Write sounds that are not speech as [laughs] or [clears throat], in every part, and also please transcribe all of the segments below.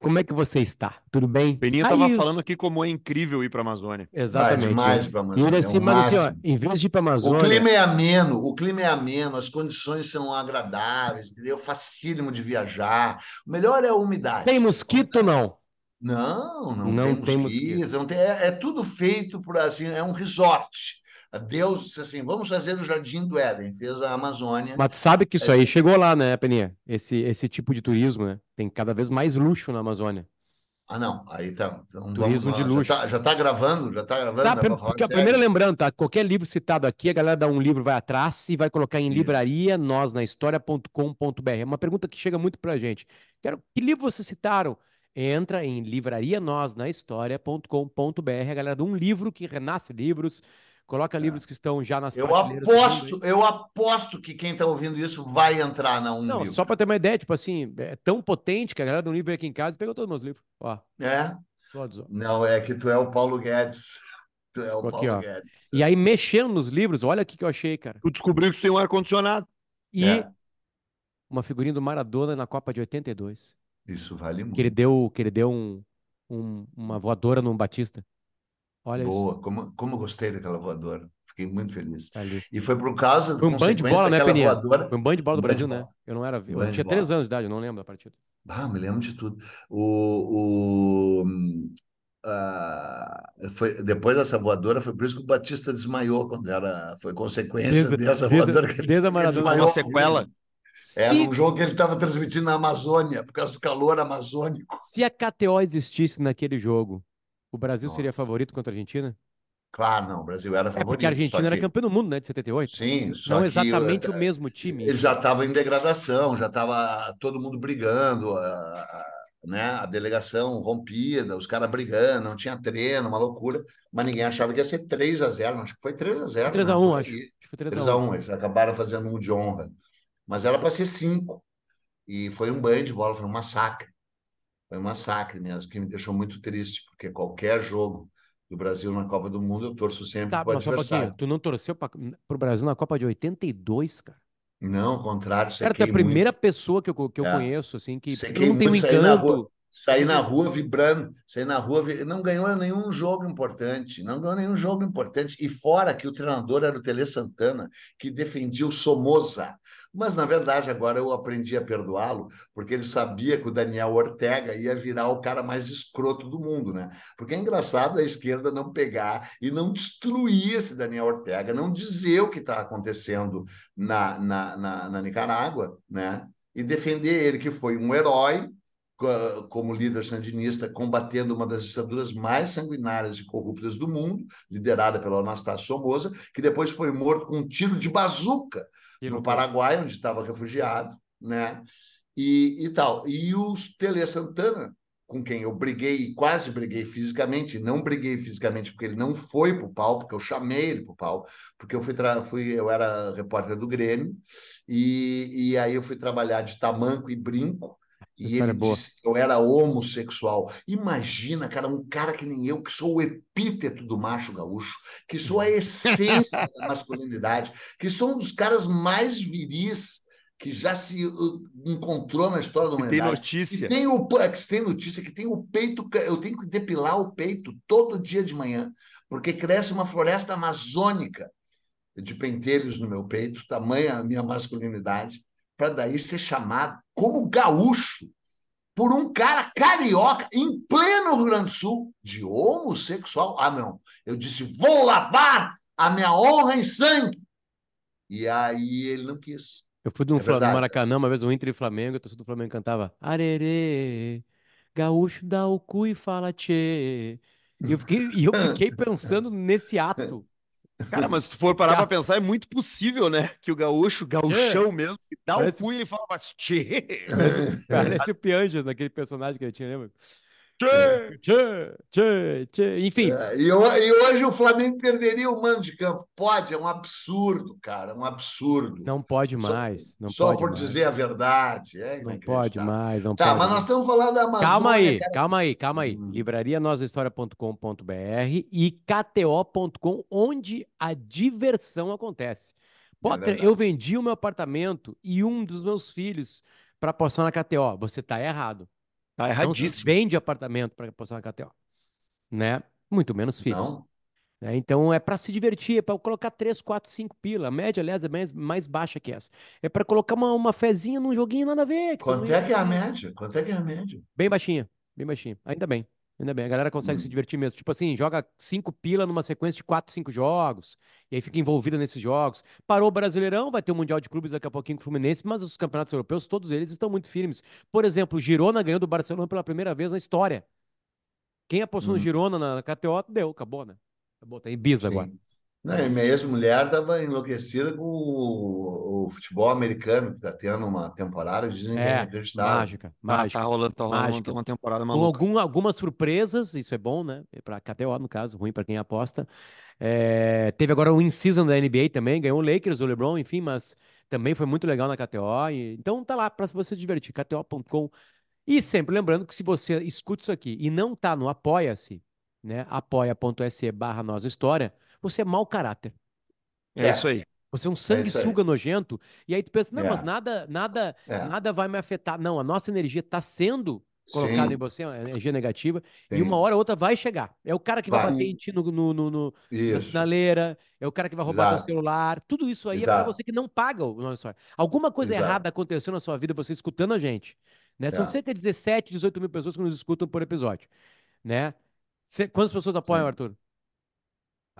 como é que você está? Tudo bem? Peninha Aí tava os- falando aqui como é incrível ir pra Amazônia. Vai Exatamente. demais pra E Amazônia. é assim, o mas assim, ó, em vez de ir pra O Amazônia, clima é ameno, o clima é ameno, as condições são agradáveis, entendeu? Facílimo de viajar. O melhor é a umidade. tem mosquito ou não? Não, não, Não tem tem mosquito, mosquito. não tem, é, é tudo feito por assim, é um resort. Deus disse assim, vamos fazer o Jardim do Éden, fez a Amazônia. Mas tu sabe que isso É. aí chegou lá, né, Peninha? Esse, esse tipo de turismo, né? Tem cada vez mais luxo na Amazônia. Ah, não, aí tá. Então Turismo de luxo. tá, já tá gravando, já tá gravando, Tá, porque primeira lembrando, tá? Qualquer livro citado aqui, a galera dá um livro, vai atrás e vai colocar em Isso. livraria nós na história.com.br. É uma pergunta que chega muito pra gente. Quero, que livro vocês citaram? Entra em livraria nós na história.com.br, a galera dá um livro que renasce livros, coloca livros que estão já nas É. Eu do aposto, eu aposto que quem tá ouvindo isso vai entrar na um Não, livro. só pra ter uma ideia, tipo assim, é tão potente que a galera um livro aqui em casa e pegou todos os meus livros. Ó, É? todos, ó. Não, é que tu é o Paulo Guedes. [laughs] Tu é o Aqui, Paulo ó. Guedes. E aí, mexendo nos livros, olha o que eu achei, cara. Tu descobriu que tem um ar-condicionado. E É. uma figurinha do Maradona na Copa de 82. Isso vale muito. Que ele deu, que ele deu um, um- uma voadora no Batista. Olha isso. Boa, como, como eu gostei daquela voadora. Fiquei muito feliz. tá ali. E foi por causa Foi um banho de bola, né, Peninha? voadora. Foi um banho de bola do Um Brasil, né? Eu não era. Eu tinha três anos de idade, eu não lembro da partida. Ah, me lembro de tudo. O, o, ah, foi, depois dessa voadora, foi por isso que o Batista desmaiou quando era. Foi consequência Desde- dessa desde- voadora que ele, desde a Maradona. desmaiou. Uma sequela. Se, num jogo que ele estava transmitindo na Amazônia, por causa do calor amazônico. se a KTO existisse naquele jogo, o Brasil seria Nossa. favorito contra a Argentina? Claro, não, o Brasil era É favorito. porque a Argentina só era que- campeã do mundo, né? De 78. Sim, só Não que exatamente eh, o mesmo time. Ele já estava em degradação, já estava todo mundo brigando, a, a- né? a delegação rompida, os caras brigando, não tinha treino, uma loucura, mas ninguém achava que ia ser 3 a 0 acho que foi 3 a 0 3 a né, 1 por acho. Acho que foi 3 3 a a 1 1 eles acabaram fazendo um de honra. Mas era para ser 5. E foi um banho de bola, foi um massacre. Foi um massacre mesmo, que me deixou muito triste, porque qualquer jogo do Brasil na Copa do Mundo eu torço sempre Tá, para o só um adversário. Tu não torceu pra, pro Brasil na Copa de 82, cara? Não, ao contrário, Cara, tu é a muito. primeira pessoa que eu, que eu É. conheço, assim, que não tem um encanto. Sair na rua vibrando, sair na rua, não ganhou nenhum jogo importante, não ganhou nenhum jogo importante. E fora que o treinador era o Tele Santana, que defendia o Somoza. Mas, na verdade, agora eu aprendi a perdoá-lo, porque ele sabia que o Daniel Ortega ia virar o cara mais escroto do mundo, né? Porque é engraçado a esquerda não pegar e não destruir esse Daniel Ortega, não dizer o que está acontecendo na, na, na, na Nicarágua, né? E defender ele, que foi um herói, como líder sandinista, combatendo uma das ditaduras mais sanguinárias e corruptas do mundo, liderada pelo Anastácio Somoza, que depois foi morto com um tiro de bazuca no. Paraguai, onde estava refugiado, né? E, e tal. E o Tele Santana, com quem eu briguei, quase briguei fisicamente, não briguei fisicamente porque ele não foi para o pau, porque eu chamei ele para o pau, porque eu fui, fui eu era repórter do Grêmio, e, e aí eu fui trabalhar de tamanco e brinco, Essa e história é ele boa. disse que eu era homossexual. Imagina, cara, um cara que nem eu, que sou o epíteto do macho gaúcho, que sou a essência da masculinidade, que sou um dos caras mais viris que já se uh, encontrou na história da Que tem humanidade. notícia. Que tem o que tem notícia que tem o peito, eu tenho que depilar o peito todo dia de manhã, porque cresce uma floresta amazônica de pentelhos no meu peito, tamanha a minha masculinidade, para daí ser chamado como gaúcho por um cara carioca em pleno Rio Grande do Sul de homossexual. Ah, não. Eu disse: "Vou lavar a minha honra em sangue". E aí ele não quis. Eu fui no, É Fla- no verdade. Maracanã uma vez, o Inter e Flamengo, a torcida do Flamengo cantava Arerê, gaúcho dá o cu e fala tchê. E eu fiquei, e eu fiquei [laughs] pensando nesse ato. Cara, mas se tu for parar pra pensar, é muito possível, né? Que o gaúcho, gaúchão mesmo, que dá Parece- o cu e ele fala, mas tchê, Parece o Pianjas naquele personagem que ele tinha, lembra? Tchê. Tchê, tchê, tchê. Enfim, É, e, e hoje o Flamengo perderia o mando de campo. Pode, é um absurdo, cara, um absurdo. não pode Só- mais. Não Só pode por mais. dizer a verdade. É Não pode mais, não Tá, pode mas nós mais. estamos falando da Amazônia. Calma aí, cara. calma aí, calma aí. Hum. Livraria nosahistoria.com.br e kto.com, onde a diversão acontece. Potter, verdade. eu vendi o meu apartamento e um dos meus filhos para apostar na KTO. Você tá errado. Tá erradíssimo. Não vende apartamento para apostar na KTO, né? Muito menos filhos. Né? Então é para se divertir, é para colocar 3, 4, 5 pila. A média, aliás, é mais, mais baixa que essa. É para colocar uma, uma fezinha num joguinho nada a ver. Quanto é que é a média? Quanto é que é a média? Bem baixinha, bem baixinha. Ainda bem, ainda bem. A galera consegue Hum. se divertir mesmo. Tipo assim, joga 5 pila numa sequência de 4, 5 jogos. E aí fica envolvida nesses jogos. Parou o Brasileirão, vai ter o Mundial de Clubes daqui a pouquinho com o Fluminense, mas os campeonatos europeus, todos eles estão muito firmes. Por exemplo, o Girona ganhou do Barcelona pela primeira vez na história. Quem apostou no Hum. Girona na KTO, deu, acabou, né? Acabou, tá em Ibiza agora. Não, e minha ex-mulher estava enlouquecida com o, o futebol americano, que está tendo uma temporada, dizem que é mágica, Tá, mágica. tá rolando, tá rolando Mágica. uma temporada Com maluca. algum, algumas surpresas, isso é bom, né? Para KTO, no caso, ruim para quem aposta. É, teve agora o in-season da NBA também, ganhou o Lakers, o LeBron, enfim, mas também foi muito legal na KTO. e- então tá lá para você se divertir, KTO.com. E sempre lembrando que se você escuta isso aqui e não tá no Apoia-se, né? apoia.se barra Nossa História, você é mau caráter. É É. isso aí. Você é um aí. sanguessuga nojento, e aí tu pensa, não, É. mas nada, nada, É. nada vai me afetar. Não, a nossa energia está sendo colocada Sim. em você, uma energia negativa, e Sim. uma hora ou outra vai chegar. É o cara que vai, Vai. bater em ti no, no, no- no- na sinaleira, é o cara que vai roubar teu Exato. celular, tudo isso aí é para Exato. você que não paga o nosso. Alguma coisa Exato. errada aconteceu na sua vida, você escutando a gente. Né? São É. cerca de 17, 18 mil pessoas que nos escutam por episódio. Né? Quantas pessoas apoiam, Sim. Arthur?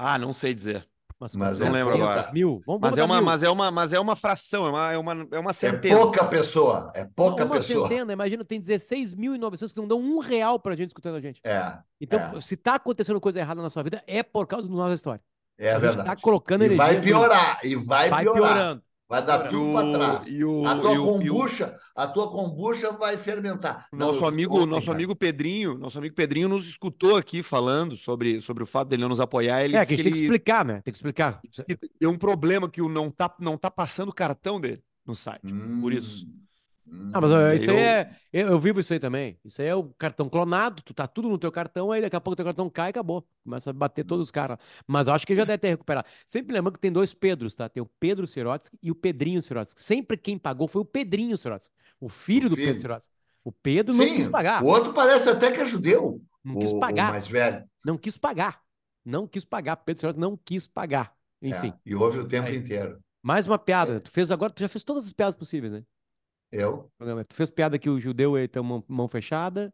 Ah, não sei dizer. Umas Mas Não lembro 400 agora. mil? Vamos, Mas é, uma, mil. mas, é uma, mas é uma fração, é uma, é uma, é uma É centena. pouca pessoa, é pouca uma pessoa. centena, imagina, tem 16.900 que não dão um real pra gente escutando a gente. É, Então, É. se tá acontecendo coisa errada na sua vida, é por causa da nossa história. é a gente verdade. tá colocando E energia. vai piorar, e vai, Vai piorar. piorando. Vai dar tudo para trás. e o- a tua e o- e o- kombucha, a tua kombucha vai fermentar. Não, Nosso eu- amigo, nosso amigo Pedrinho, nosso amigo Pedrinho nos escutou aqui falando sobre, sobre o fato dele não nos apoiar. Ele É, que a gente tem que ele- explicar, né? Tem que explicar. que tem um problema que o não tá, não tá passando o cartão dele no site. Hum, Por isso. Hum. Ah, mas ó, isso aí eu- é. Eu, eu vivo isso aí também. Isso aí é o cartão clonado, tu tá tudo no teu cartão, aí daqui a pouco teu cartão cai e acabou. Começa a bater todos os caras. Mas eu acho que já deve ter recuperado. Sempre lembrando que tem dois Pedros, tá? Tem o Pedro Sirotsky e o Pedrinho Sirotsky. Sempre quem pagou foi o Pedrinho Sirotsky, o filho O do Pedro filho. Sirotsky. O Pedro não Sim, quis pagar. O outro parece até que é judeu. Não quis o, pagar. mais velho. Não quis pagar. Não quis pagar. Pedro Sirotsky não quis pagar. Enfim, É, e ouve o tempo Aí. inteiro. mais uma piada. É. Tu fez agora, tu já fez todas as piadas possíveis, né? Eu? programa. Tu fez piada que o judeu ele tem mão, mão fechada,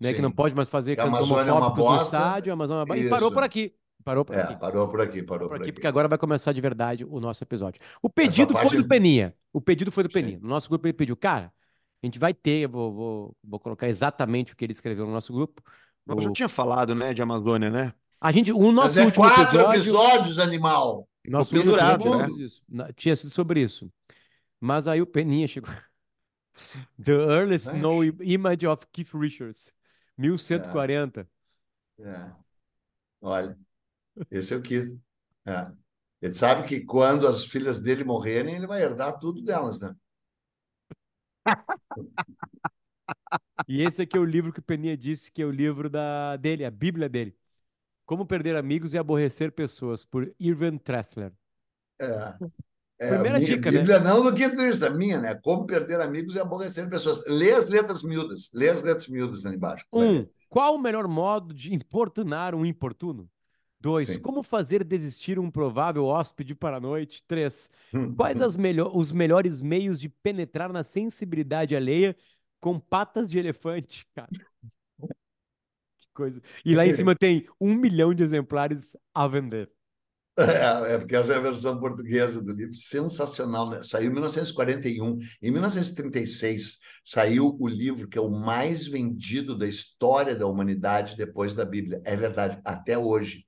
né? Que não Sim. pode mais fazer cantos é uma homofóbicos no bosta. estádio, a Amazônia é uma. E parou por aqui. Parou por É, aqui. parou por aqui, parou Por por aqui, aqui. porque agora vai começar de verdade o nosso episódio. O pedido parte- foi do Peninha. O pedido foi do Sim. Peninha. No nosso grupo ele pediu, cara, a gente vai ter, eu vou, vou, vou colocar exatamente o que ele escreveu no nosso grupo. Eu já O- tinha falado, né, de Amazônia, né? A gente, o Mas nosso é último quatro episódio, episódios, animal. nosso último pendurado, né? tinha sido sobre isso. Mas aí o Peninha chegou. The earliest Mas- known image of Keith Richards. 1140. É. Olha, esse é o Keith. É. Ele sabe que quando as filhas dele morrerem, ele vai herdar tudo delas, né? [laughs] E esse aqui é o livro que o Peninha disse que é o livro da, dele, a Bíblia dele. Como Perder Amigos e Aborrecer Pessoas, por Irvin Tressler. É. É Primeira minha dica, né? Bíblia, não do Richards, a minha, né? Como perder amigos e aborrecer pessoas. Lê as letras miúdas. Lê as letras miúdas ali embaixo. que Um, qual o melhor modo de importunar um importuno? Dois, Sim. como fazer desistir um provável hóspede para a noite? Três, quais as melho- os melhores meios de penetrar na sensibilidade alheia com patas de elefante, [laughs] cara? Que coisa. E lá em [laughs] cima tem um milhão de exemplares a vender. É, é, porque essa é a versão portuguesa do livro, sensacional, né? Saiu em 1941. Em 1936, saiu o livro que é o mais vendido da história da humanidade depois da Bíblia. É verdade, até hoje.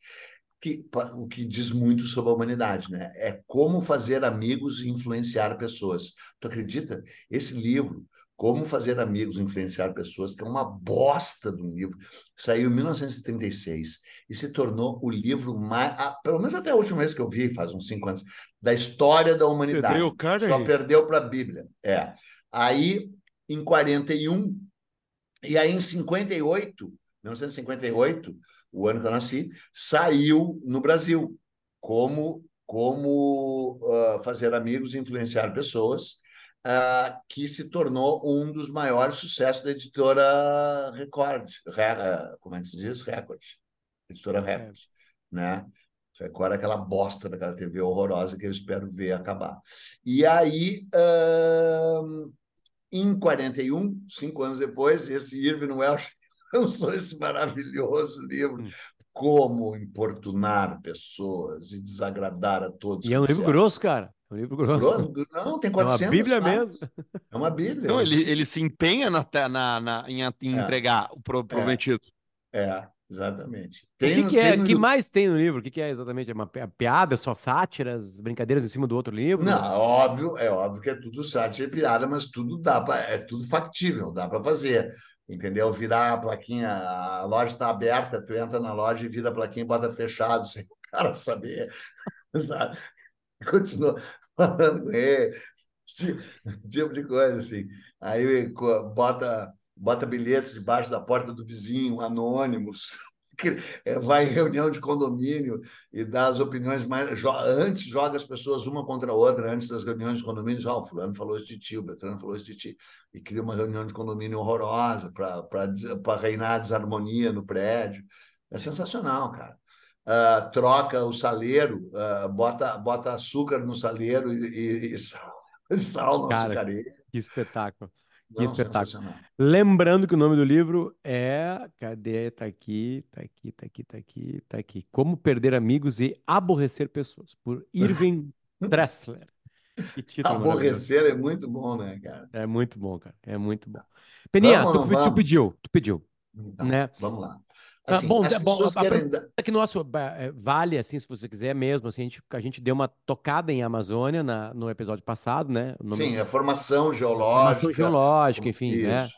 Que, o que diz muito sobre a humanidade, né? É como fazer amigos e influenciar pessoas. Tu acredita? Esse livro, Como Fazer Amigos e Influenciar Pessoas, que é uma bosta um livro, saiu em 1936 e se tornou o livro mais, ah, pelo menos até a última vez que eu vi, faz uns cinco anos, da história da humanidade. Perdeu cara Só aí. perdeu para a Bíblia. É. Aí, em 41, e aí em 58, 1958, o ano que eu nasci, saiu no Brasil como como ah, fazer amigos e influenciar pessoas. Uh, que se tornou um dos maiores sucessos da editora Record. Re, como é que se diz? Record. Editora Record. É. Né? Record é aquela bosta daquela TV horrorosa que eu espero ver acabar. E aí, uh, em 41, cinco anos depois, esse Irving Welsh [laughs] lançou esse maravilhoso livro. Como importunar pessoas e desagradar a todos. E é um livro grosso, cara. É um livro grosso. Não, tem 400 É uma Bíblia mesmo. É uma Bíblia. Não, ele, ele se empenha na, na, na em, em é. entregar o prometido. É. é. Exatamente. Tem, o que, que é? que mais tem no livro? O que, que é exatamente? É uma piada, só sátiras, brincadeiras em cima do outro livro? Não, é óbvio, é óbvio que é tudo sátira e piada, mas tudo dá pra, é tudo factível, dá para fazer. Entendeu? Virar a plaquinha, a loja está aberta, tu entra na loja e vira a plaquinha e bota fechado, [laughs] sem o cara saber. Sabe? Continua falando com ele, tipo de coisa assim. Aí bota bota bilhetes debaixo da porta do vizinho, anônimos, vai em reunião de condomínio e dá as opiniões mais. Antes joga as pessoas uma contra a outra, antes das reuniões de condomínio, oh, o fulano falou isso de ti, o Beltrano falou isso de ti. E cria uma reunião de condomínio horrorosa para reinar a desarmonia no prédio. É sensacional, cara. Uh, troca o saleiro, uh, bota, bota açúcar no saleiro e, e, e sal, [laughs] sal no açucareiro. Que espetáculo. Que Não, espetáculo. Lembrando que o nome do livro é. Cadê? Tá aqui, tá aqui, tá aqui, tá aqui, tá aqui. Como Perder Amigos e Aborrecer Pessoas, por Irving [laughs] Dressler. Aborrecer é muito bom, né, cara? É muito bom, cara. É muito bom. Peninha, tu, tu, pediu, tu pediu. Então, né? Vamos lá. Ah, assim, bom, é bom a, querem... a, que nosso é, vale assim, se você quiser mesmo, assim, a gente, a gente deu uma tocada em Amazônia na, no episódio passado, né? Sim, a formação geológica. Formação geológica, enfim, né? Isso. né?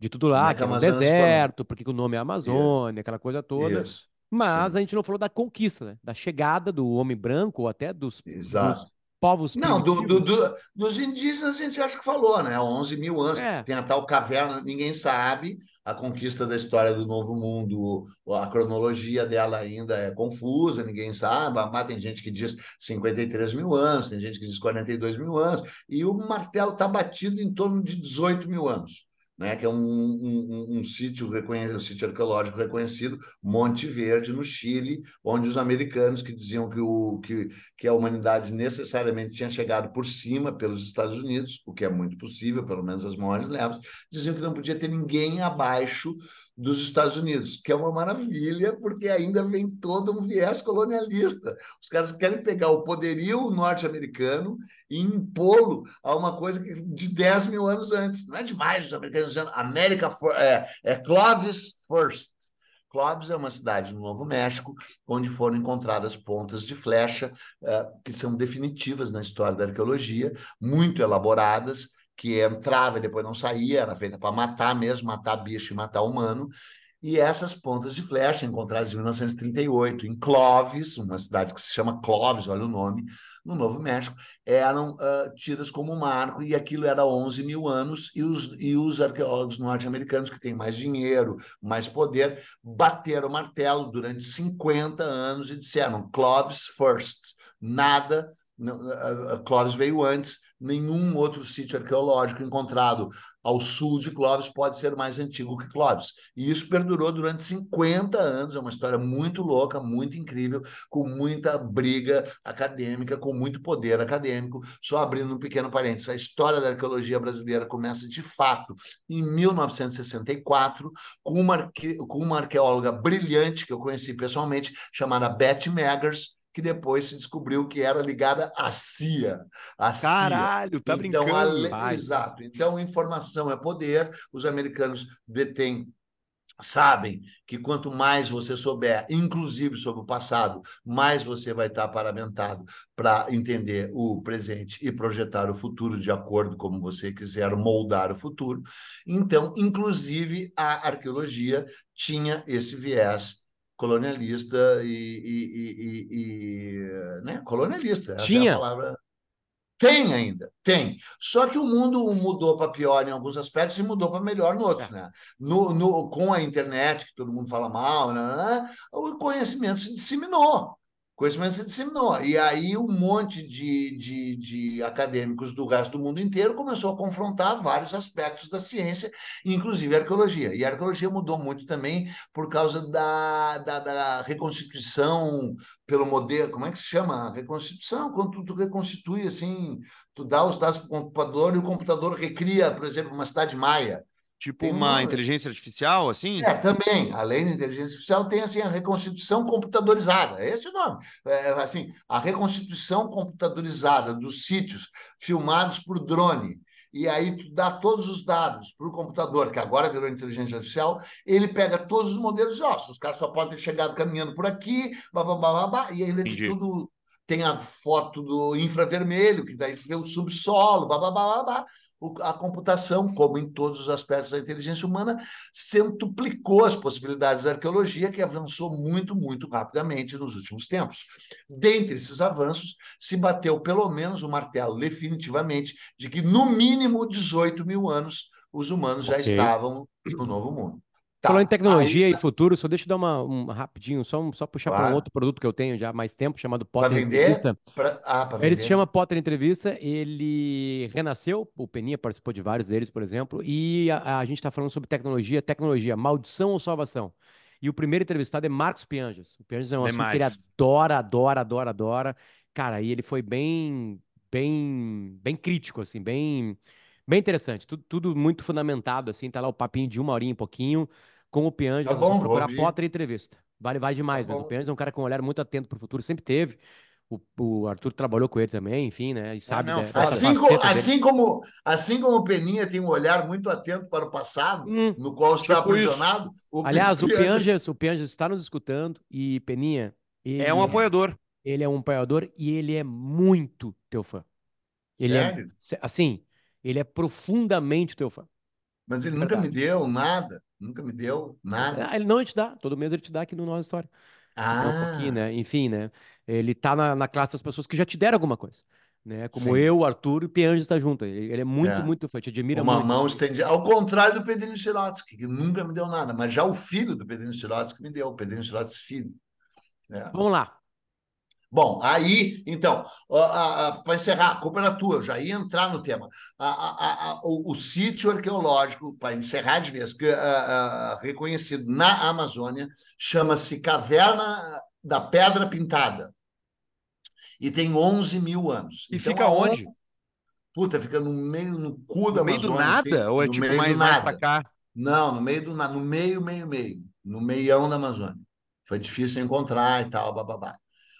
De tudo lá, é que é um deserto, porque o nome é Amazônia, aquela coisa toda. Isso. Mas Sim. a gente não falou da conquista, né? Da chegada do homem branco ou até dos, dos povos Não, do, do, do, dos indígenas a gente acha que falou, né? 11 mil anos. É. Tem a tal caverna, ninguém sabe. A conquista da história do Novo Mundo, a cronologia dela ainda é confusa, ninguém sabe. Mas tem gente que diz 53 mil anos, tem gente que diz 42 mil anos. E o martelo está batido em torno de 18 mil anos né, que é um, um, um, sítio reconhecido, um sítio arqueológico reconhecido, Monte Verde, no Chile, onde os americanos que diziam que, o, que, que a humanidade necessariamente tinha chegado por cima pelos Estados Unidos, o que é muito possível, pelo menos as maiores levas, diziam que não podia ter ninguém abaixo dos Estados Unidos, que é uma maravilha, porque ainda vem todo um viés colonialista. Os caras querem pegar o poderio norte-americano e impô-lo a uma coisa de 10 mil anos antes. Não é demais os americanos dizendo América for, é, é Clovis first. Clovis é uma cidade no Novo México, onde foram encontradas pontas de flecha uh, que são definitivas na história da arqueologia, muito elaboradas, que entrava e depois não saía, era feita para matar mesmo, matar bicho e matar humano. E essas pontas de flecha, encontradas em 1938, em Clovis, uma cidade que se chama Clovis, olha o nome, no Novo México, eram uh, tidas como marco, e aquilo era 11 mil anos, e os, e os arqueólogos norte-americanos, que têm mais dinheiro, mais poder, bateram o martelo durante 50 anos e disseram Clovis first, nada, a Clovis veio antes, nenhum outro sítio arqueológico encontrado ao sul de Clovis pode ser mais antigo que Clovis. E isso perdurou durante 50 anos, é uma história muito louca, muito incrível, com muita briga acadêmica, com muito poder acadêmico. Só abrindo um pequeno parênteses, a história da arqueologia brasileira começa de fato em 1964, com uma, arque... com uma arqueóloga brilhante que eu conheci pessoalmente, chamada Betty Meggers, que depois se descobriu que era ligada à CIA. À Caralho, CIA. tá então, brincando. A... Exato. Então, informação é poder. Os americanos detêm sabem que quanto mais você souber, inclusive sobre o passado, mais você vai estar paramentado para entender o presente e projetar o futuro de acordo como você quiser moldar o futuro. Então, inclusive a arqueologia tinha esse viés colonialista e, e, e, e né? colonialista. Tinha. É palavra. Tem ainda, tem. Só que o mundo mudou para pior em alguns aspectos e mudou para melhor em outros. É. Né? No, no, com a internet, que todo mundo fala mal, né o conhecimento se disseminou. Conhecimento se disseminou. E aí um monte de, de, de, acadêmicos do resto do mundo inteiro começou a confrontar vários aspectos da ciência, inclusive a arqueologia. E a arqueologia mudou muito também por causa da, da, da reconstituição pelo modelo, como é que se chama? Reconstituição, quando tu, tu reconstitui assim, tu dá os dados para o computador e o computador recria, por exemplo, uma cidade maia. Tipo uma, uma inteligência artificial, assim? É, também. Além da inteligência artificial, tem assim, a reconstituição computadorizada. É esse o nome. É, assim, a reconstituição computadorizada dos sítios filmados por drone. E aí tu dá todos os dados para o computador, que agora virou inteligência artificial, ele pega todos os modelos de ossos. Os caras só podem ter chegado caminhando por aqui, blá, blá, blá, e ainda de tudo tem a foto do infravermelho, que daí tu vê o subsolo, blá, blá, blá, blá a computação, como em todos os aspectos da inteligência humana, centuplicou as possibilidades da arqueologia, que avançou muito, muito rapidamente nos últimos tempos. Dentre esses avanços, se bateu pelo menos o martelo definitivamente de que, no mínimo, 18 mil anos os humanos okay. já estavam no Novo Mundo. Tá. Falando em tecnologia aí... e futuro, só deixa eu dar uma um, rapidinho, só, só puxar claro. para um outro produto que eu tenho já há mais tempo, chamado Potter Entrevista. Pra... Ah, ele vender. se chama Potter Entrevista, ele renasceu, o Peninha participou de vários deles, por exemplo, e a, a gente está falando sobre tecnologia, tecnologia, maldição ou salvação. E o primeiro entrevistado é Marcos Pianjas. O Pianjas é um assunto que ele adora, adora, adora, adora. Cara, e ele foi bem, bem, bem crítico, assim, bem... Bem interessante, tudo, tudo muito fundamentado, assim, tá lá o papinho de uma horinha e pouquinho, com o Pianges, tá bom, procurar Potter entrevista. Vale, vale demais, tá mas bom. o Pianges é um cara com um olhar muito atento para o futuro, sempre teve. O, o, Arthur trabalhou com ele também, enfim, né? E ah, sabe. Ah, não, assim, como, assim, como, assim como o Peninha tem um olhar muito atento para o passado, hum, no qual está tipo aprisionado. O Aliás, o Pianges, o Pianges está nos escutando e Peninha. É um apoiador. Ele é um apoiador e ele é muito teu fã. Ele é Sério? É, assim, ele é profundamente teu fã. Mas ele nunca me deu nada. Nunca me deu nada. Ah, ele não te dá. Todo mês ele te dá aqui no Nossa História. Ah. Um pouquinho, né? Enfim, né? Ele tá na, na classe das pessoas que já te deram alguma coisa. Né? Como Sim. eu, o Arthur e o Pianges está junto. Ele, ele, é muito, é. muito fã, te admira Uma muito. mão estendida. Ao contrário do Pedrinho Sirotsky, que nunca me deu nada, mas já o filho do Pedrinho Sirotsky me deu, o Pedrinho Sirotsky filho. É. Vamos lá. Bom, aí, então, para encerrar, a culpa era tua, eu já ia entrar no tema. A, a, o, o, sítio arqueológico, para encerrar de vez, que, reconhecido na Amazônia, chama-se Caverna da Pedra Pintada. E tem 11 mil anos. E então, fica onde? Puta, fica no meio, no cu da Amazônia. No meio do nada? Assim, ou é tipo mais, mais para cá? Não, no meio do nada, no meio, meio, meio. No meião da Amazônia. Foi difícil encontrar e tal, bababá.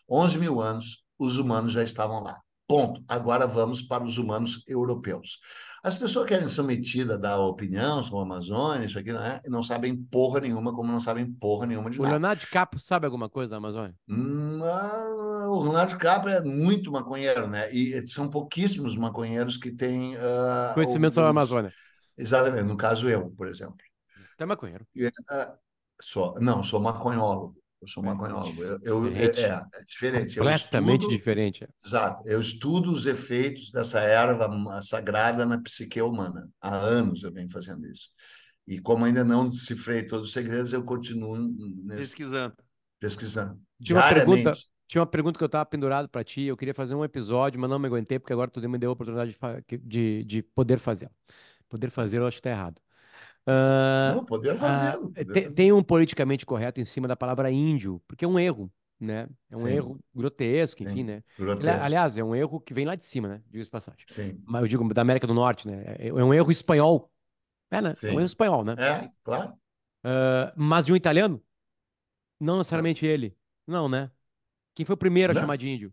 11 mil anos, os humanos já estavam lá. Ponto. Agora vamos para os humanos europeus. As pessoas querem ser metidas da opinião sobre a Amazônia, isso aqui não é, não sabem porra nenhuma, como não sabem porra nenhuma de o nada. O Leonardo DiCaprio sabe alguma coisa da Amazônia? Não, o Leonardo DiCaprio é muito maconheiro, né? E são pouquíssimos maconheiros que têm... Uh, Conhecimento sobre a Amazônia. Exatamente, no caso eu, por exemplo. Você é maconheiro? Uh, sou, não, sou maconhólogo. Eu sou maconhólogo. Eu, eu é, é, é, diferente. Completamente estudo, diferente. Exato. Eu estudo os efeitos dessa erva sagrada na psique humana. Há anos eu venho fazendo isso. E como ainda não decifrei todos os segredos, eu continuo nesse... pesquisando. Pesquisando. Tinha uma pergunta, tinha uma pergunta que eu estava pendurado para ti. Eu queria fazer um episódio, mas não me aguentei, porque agora tu me deu a oportunidade de, de, de poder fazer. Poder fazer, eu acho que está errado. Uh, não, poder fazer. Uh, tem, tem, um politicamente correto em cima da palavra índio, porque é um erro, né? É um Sim. erro grotesco, enfim, Sim. né? Grotesco. Aliás, é um erro que vem lá de cima, né? Diga-se passagem. Sim. Mas eu digo da América do Norte, né? É, é um erro espanhol. É, né? É um erro espanhol, né? É, claro. Uh, mas de um italiano? Não necessariamente não. ele. Não, né? Quem foi o primeiro não. a chamar de índio?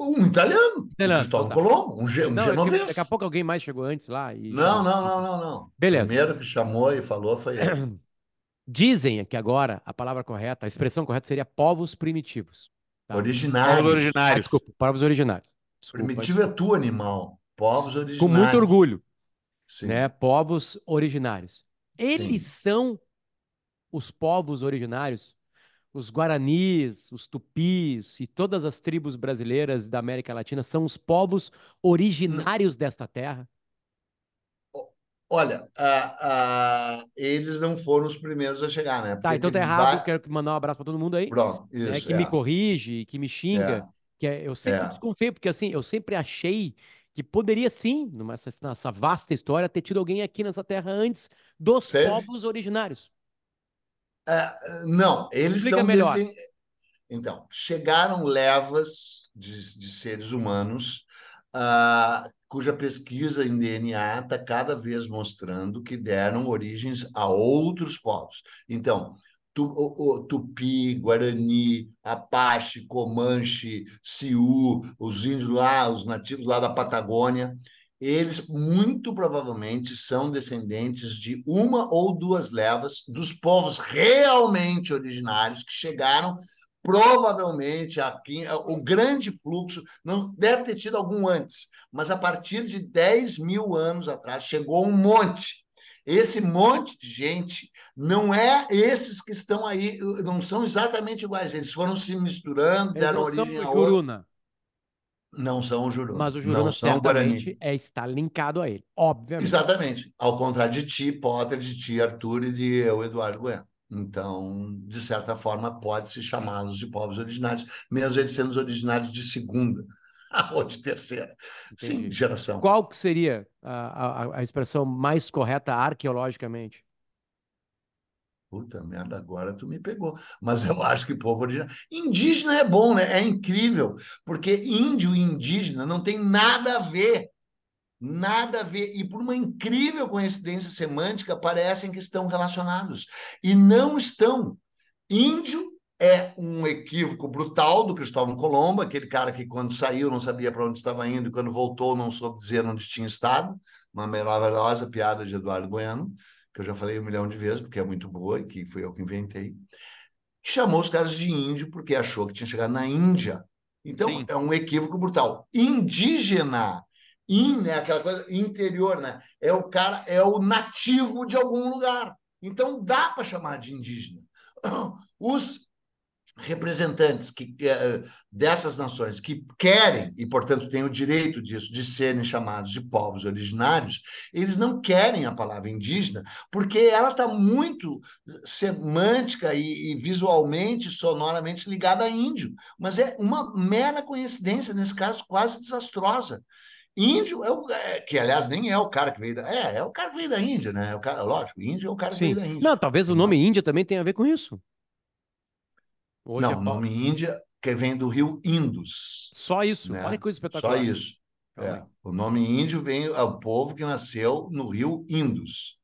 Um italiano, italiano Cristóvão então tá. Colombo, um, ge um não, genovês. Daqui a pouco alguém mais chegou antes lá. E não, não, não, não, não. Beleza. O primeiro que chamou e falou foi ele. [clears throat] Dizem que agora a palavra correta, a expressão correta seria povos primitivos. Tá? Originários. Povos originários. Ah, desculpa, povos originários. Desculpa, Primitivo é tu, animal. Povos originários. Com muito orgulho. Sim. Né? Povos originários. Eles Sim. são os povos originários os guaranis, os tupis e todas as tribos brasileiras da América Latina são os povos originários desta terra? Olha, a, a, eles não foram os primeiros a chegar, né? Tá, Porque então tá errado. va- Quero mandar um abraço pra todo mundo aí. Pronto, né, isso. que é. me corrige, que me xinga. É. Que é- eu sempre É. desconfiei, porque assim, eu sempre achei que poderia sim, numa, essa- nessa vasta história, ter tido alguém aqui nessa terra antes dos Teve? povos originários. É, não, eles Explica são melhor. descen- Então, chegaram levas de, de seres humanos, ah, cuja pesquisa em DNA está cada vez mostrando que deram origens a outros povos. Então, Tupi, Guarani, Apache, Comanche, Sioux, os índios lá, os nativos lá da Patagônia, eles muito provavelmente são descendentes de uma ou duas levas dos povos realmente originários que chegaram provavelmente aqui o grande fluxo não deve ter tido algum antes, mas a partir de 10 mil anos atrás chegou um monte. Esse monte de gente não é esses que estão aí, não são exatamente iguais. Eles foram se misturando, deram origem a outros. Não são o Juruna. mas o não Juruna são o Guarani. certamente é, está linkado a ele, obviamente. Exatamente. Ao contrário de ti, Potter, de ti, Arthur e de eu, Eduardo Bueno. Então, de certa forma, pode-se chamá-los de povos originários, mesmo eles sendo os originários de segunda [laughs] ou de terceira. Sim, geração. Qual que seria a, a, a expressão mais correta arqueologicamente? Puta merda, agora tu me pegou. Mas eu [laughs] acho que povo originário. Indígena é bom, né? É incrível, porque índio e indígena não tem nada a ver. Nada a ver. E por uma incrível coincidência semântica, parecem que estão relacionados. E não estão. Índio é um equívoco brutal do Cristóvão Colombo, aquele cara que, quando saiu, não sabia para onde estava indo, e quando voltou, não soube dizer onde tinha estado. Uma maravilhosa piada de Eduardo Bueno, que eu já falei um milhão de vezes, porque é muito boa e que fui eu que inventei. Que chamou os caras de índio porque achou que tinha chegado na Índia. Então, Sim. é um equívoco brutal. Indígena in, né, aquela coisa interior, né? É o cara, é o nativo de algum lugar. Então dá para chamar de indígena. [clears throat] Os representantes que, eh, dessas nações que querem, e portanto têm o direito disso, de serem chamados de povos originários, eles não querem a palavra indígena, porque ela está muito semântica e, e visualmente, sonoramente ligada a índio. Mas é uma mera coincidência, nesse caso, quase desastrosa. Índio é o é, que, aliás, nem é o cara que veio da. É, é o cara que veio da Índia, né? É o cara, lógico, índio é o cara que Sim. veio da Índia. Não, talvez o nome Índia também tenha a ver com isso. Hoje Não, é o nome Índia que vem do rio Indus. Só isso. né? Olha que coisa espetacular. Só isso. Calma É. aí. O nome índio vem ao povo que nasceu no rio Indus,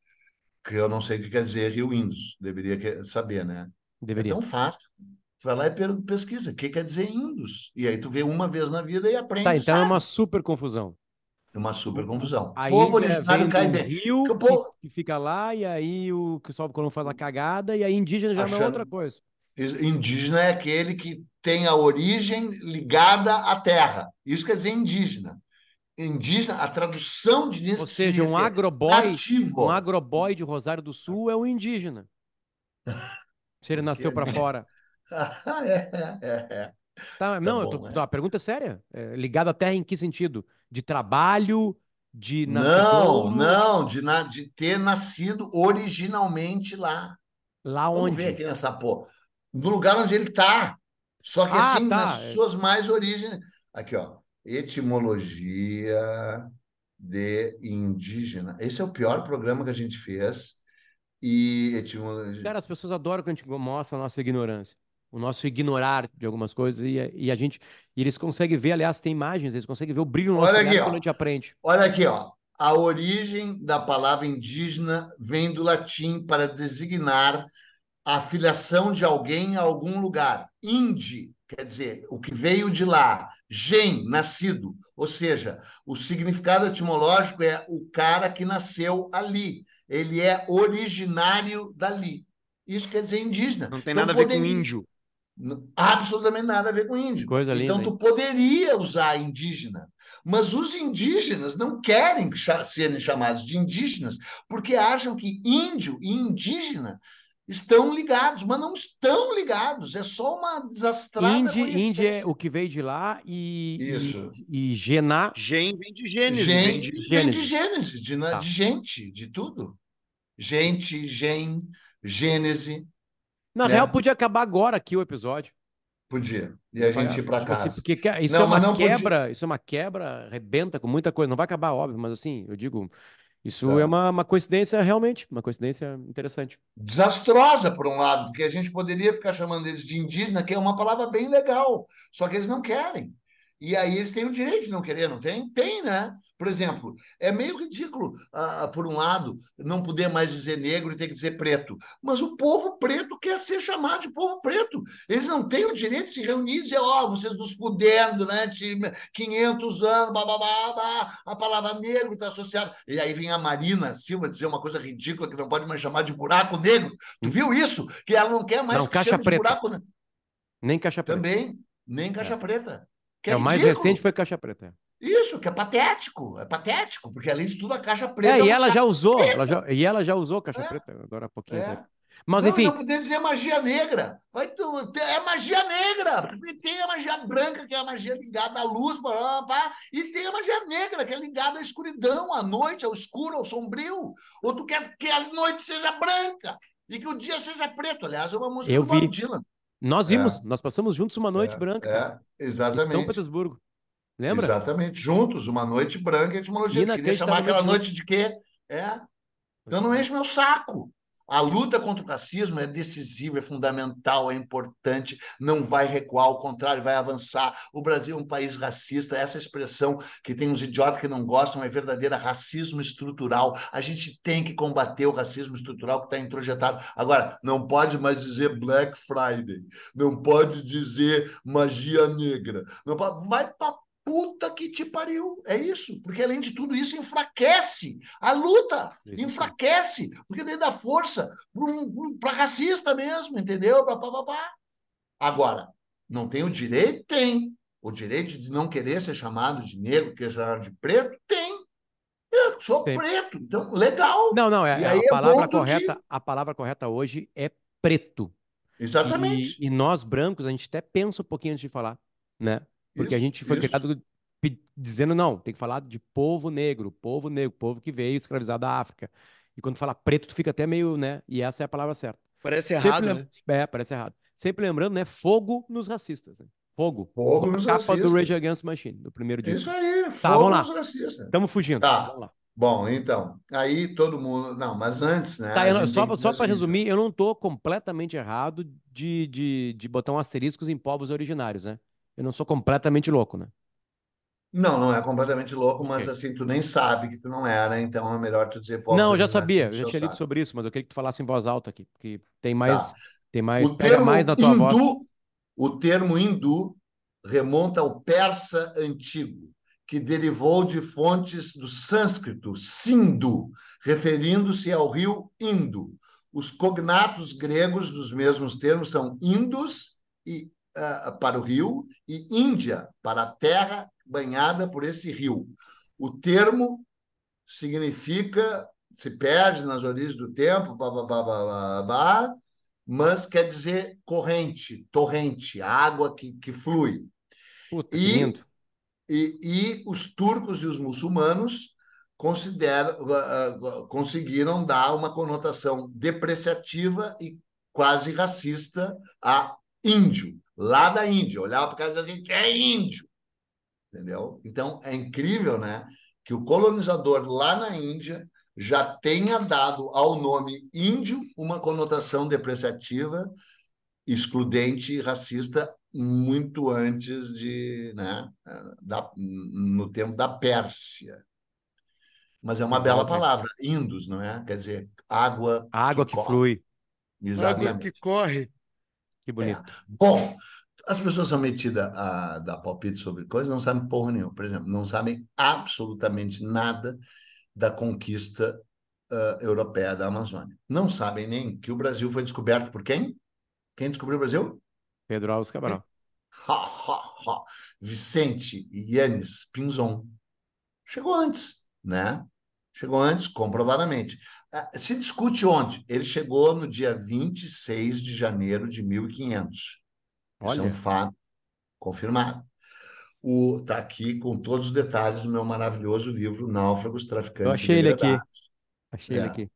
que eu não sei o que quer dizer rio Indus, deveria saber, né? Deveria. É tão fácil. Tu vai lá e pesquisa o que quer dizer Indus. E aí tu vê uma vez na vida e aprende. Tá, então é sabe? uma super confusão. É uma super confusão. A povo originário cai do bem. rio o que, povo- que fica lá e aí o Cristóvão Colombo faz a cagada e aí indígena já não é Achando- outra coisa. Indígena é aquele que tem a origem ligada à terra. Isso quer dizer indígena. Indígena, a tradução de indígena Ou seja, um agroboy, nativo. um agroboy de Rosário do Sul é um indígena. [laughs] Se ele nasceu para fora. [laughs] é, é, é. Tá, não, eu bom, tô- é. tá, a pergunta é séria. É, ligado à terra em que sentido? De trabalho, de Não, nascedouro? não, de, na- de ter nascido originalmente lá. Lá Vamos onde? ver aqui nessa porra. No lugar onde ele está. Só que Ah, assim, tá. nas suas mais origens. Aqui, ó. Etimologia de indígena. Esse é o pior programa que a gente fez. E etimologia. Cara, as pessoas adoram quando a gente mostra a nossa ignorância. O nosso ignorar de algumas coisas e, a- e a gente e eles conseguem ver, aliás, tem imagens, eles conseguem ver o brilho no nosso Olha olhar aqui, quando a gente aprende. Olha aqui, ó. A origem da palavra indígena vem do latim para designar a filiação de alguém a algum lugar. Indi, quer dizer, o que veio de lá. Gen, nascido. Ou seja, o significado etimológico é o cara que nasceu ali. Ele é originário dali. Isso quer dizer indígena. Não tem Então, nada a ver com poderia- índio. Absolutamente nada a ver com índio. Coisa linda, Então, hein? tu poderia usar indígena, mas os indígenas não querem serem chamados de indígenas porque acham que índio e indígena estão ligados, mas não estão ligados. É só uma desastrada Índia, Índia é o que veio de lá e, Isso. e, e Gená. Gen vem de Gênesis. Gen, vem de... vem de Gênesis, de, Tá. de gente, de tudo. Gente, gen, Gênese, Na É. real, podia acabar agora aqui o episódio. podia. E a gente ir para Tipo assim, casa. porque que- isso Não, é uma não podia- quebra, isso é uma quebra, arrebenta com muita coisa. Não vai acabar, óbvio, mas assim, eu digo, isso Tá. é uma, uma coincidência realmente, uma coincidência interessante. desastrosa, por um lado, porque a gente poderia ficar chamando eles de indígena, que é uma palavra bem legal, só que eles não querem. E aí eles têm o direito de não querer, não tem? Tem, né? Por exemplo, é meio ridículo, ah, por um lado, não poder mais dizer negro e ter que dizer preto. Mas o povo preto quer ser chamado de povo preto. Eles não têm o direito de se reunir e dizer, ó, vocês nos puderam durante 500 anos, blá, blá, blá, blá, a palavra negro está associada. E aí vem a Marina Silva dizer uma coisa ridícula que não pode mais chamar de buraco negro. Tu viu isso? Que ela não quer mais Não, que caixa chame de preta. buraco negro. Nem caixa preta. Também, nem caixa preta. Que É, o mais recente foi caixa preta. Isso, que é patético, é patético, porque além de tudo a caixa preta É, e uma ela já usou, ela já, e ela já usou caixa É. preta agora há pouquinho É. Mas não, enfim, não poder dizer magia negra. Vai, tu- é magia negra, porque tem a magia branca, que é a magia ligada à luz, blá, blá, blá, e tem a magia negra, que é ligada à escuridão, à noite, ao escuro, ao sombrio. Ou tu quer que a noite seja branca e que o dia seja preto. Aliás, é uma música Eu do Bob. Dylan. Nós É. vimos, nós passamos juntos uma noite branca, cara, É, em São exatamente. Petersburgo. Lembra? Exatamente. Juntos, uma noite branca e etimologia. Queria chamar aquela Inacreditavelmente noite de quê? É. Então não enche meu saco. A luta contra o racismo é decisiva, é fundamental, é importante, não vai recuar, ao contrário, vai avançar. O Brasil é um país racista, essa expressão que tem uns idiotas que não gostam é verdadeira racismo estrutural. A gente tem que combater o racismo estrutural que está introjetado. Agora, não pode mais dizer Black Friday, não pode dizer magia negra, não pode... vai para puta que te pariu. É isso. Porque, além de tudo isso, enfraquece a luta. Isso enfraquece. Porque daí dá força para racista mesmo, entendeu? Pá, pá, pá, pá. Agora, não tem o direito? Tem. O direito de não querer ser chamado de negro, querer ser chamado de preto? Tem. Eu sou Tem. preto, então legal. Não, não, é, é a é palavra de- correta, a palavra correta hoje é preto. Exatamente. E, e nós brancos, a gente até pensa um pouquinho antes de falar, né? Porque a Isso, gente foi isso. criado dizendo, não, tem que falar de povo negro, povo negro, povo que veio escravizado da África. E quando fala preto, tu fica até meio, né? E essa é a palavra certa. Parece Sempre errado, né? É, parece errado. Sempre lembrando, né? Fogo nos racistas, né? Fogo. Fogo Como a nos capa do racistas. Rage Against Machine, do primeiro disco. Isso aí, Tá, fogo vamos lá. nos racistas. Estamos fugindo. Tá. Vamos lá. Bom, então, aí todo mundo. Não, mas antes, né? Tá, a eu só, só para resumir, eu não tô completamente errado de, de, de botar um asteriscos em povos originários, né? Eu não sou completamente louco, né? Não, não é completamente louco, mas Ok. assim, tu nem sabe que tu não era, então é melhor tu dizer não, eu já originários sabia, eu já tinha lido sabe. sobre isso, mas eu queria que tu falasse em voz alta aqui, porque tem mais, Tá. tem mais, O pega termo mais na tua voz. hindu, o termo hindu remonta ao persa antigo, que derivou de fontes do sânscrito, Sindhu, referindo-se ao rio Indo. Os cognatos gregos dos mesmos termos são Indus e, ah, para o rio e Índia para a terra banhada por esse rio. O termo significa, se perde nas origens do tempo, blá, blá, blá, blá, blá, mas quer dizer corrente, torrente, água que, que flui. Puta, E- lindo. E, e os turcos e os muçulmanos consideram, ah, ah, conseguiram dar uma conotação depreciativa e quase racista a índio, lá da Índia. Olhava para casa da gente, é índio. Entendeu? Então, é incrível, né? Que o colonizador lá na Índia já tenha dado ao nome índio uma conotação depreciativa, excludente e racista muito antes de, né, da, no tempo da Pérsia. Mas é uma bela palavra, Indus, não é? Quer dizer, água, água que corre. flui. Água Exatamente. que corre. Que bonito. Bom, as pessoas são metidas a dar palpite sobre coisas, não sabem porra nenhuma. Por exemplo, não sabem absolutamente nada da conquista ah, europeia da Amazônia. Não sabem nem que o Brasil foi descoberto por quem? Quem descobriu o Brasil? Pedro Alves Cabral. Ha, ha, ha. Vicente Yannis Pinzon. Chegou antes, né? Chegou antes, comprovadamente. Ah, se discute onde? Ele chegou no dia 26 de janeiro de 1500. Olha. Isso é um fato confirmado. Está aqui com todos os detalhes do meu maravilhoso livro Náufragos, Traficantes Eu achei ele aqui. Achei é. ele aqui.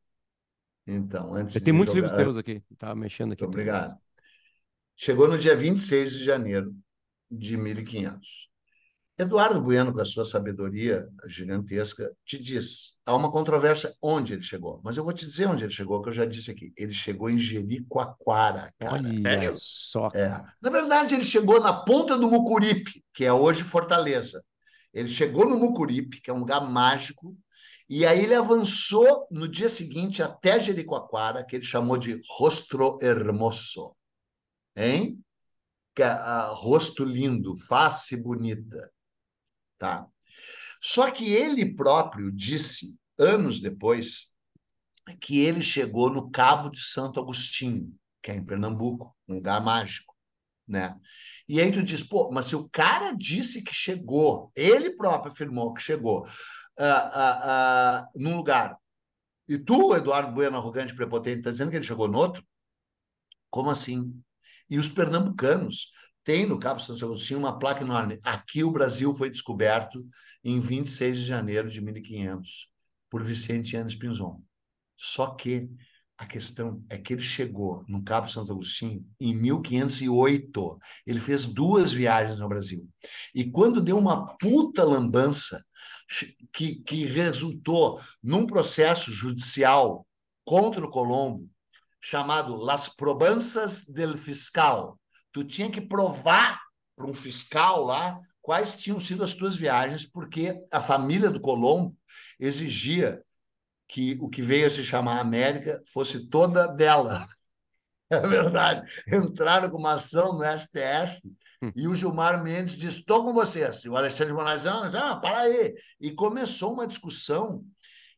Então, antes Tem muitos jogar... livros teus aqui. Estava mexendo aqui. Muito obrigado. Chegou no dia 26 de janeiro de 1500. Eduardo Bueno, com a sua sabedoria gigantesca, te diz: há uma controvérsia onde ele chegou. Mas eu vou te dizer onde ele chegou, que eu já disse aqui. Ele chegou em Jericoacoara, cara. Olha só. É. Na verdade, ele chegou na ponta do Mucuripe, que é hoje Fortaleza. Ele chegou no Mucuripe, que é um lugar mágico, e aí ele avançou no dia seguinte até Jericoacoara, que ele chamou de Rostro Hermoso. Hein? Que é, uh, rosto lindo, face bonita. Tá? Só que ele próprio disse, anos depois, que ele chegou no Cabo de Santo Agostinho, que é em Pernambuco, um lugar mágico. Né? E aí tu diz, pô, mas se o cara disse que chegou, ele próprio afirmou que chegou uh, uh, uh, num lugar, e tu, Eduardo Bueno, arrogante prepotente, está dizendo que ele chegou no outro? Como assim? E os pernambucanos tem no Cabo Santo Agostinho uma placa enorme. Aqui o Brasil foi descoberto em 26 de janeiro de 1500 por Vicente Yanes Pinzon. Só que a questão é que ele chegou no Cabo Santo Agostinho em 1508. Ele fez duas viagens ao Brasil. E quando deu uma puta lambança que, que resultou num processo judicial contra o Colombo, chamado Las Probanças del Fiscal, tu tinha que provar para um fiscal lá quais tinham sido as tuas viagens, porque a família do Colombo exigia que o que veio a se chamar América fosse toda dela. [laughs] É verdade. Entraram com uma ação no STF hum. e o Gilmar Mendes disse: estou com vocês. E o Alexandre Moraes disse: ah, para aí. E começou uma discussão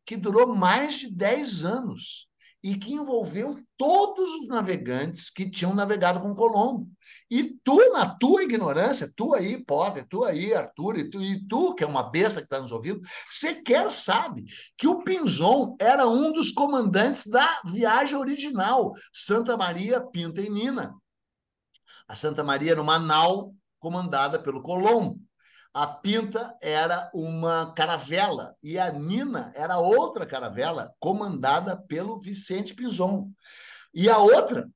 que durou mais de 10 anos e que envolveu todos os navegantes que tinham navegado com Colombo. E tu, na tua ignorância, tu aí, Potter, tu aí, Arthur, e tu, e tu que é uma besta que está nos ouvindo, sequer sabe que o Pinzon era um dos comandantes da viagem original, Santa Maria, Pinta e Nina. A Santa Maria era uma nau comandada pelo Colombo. A Pinta era uma caravela e a Nina era outra caravela comandada pelo Vicente Pinzon. E a outra,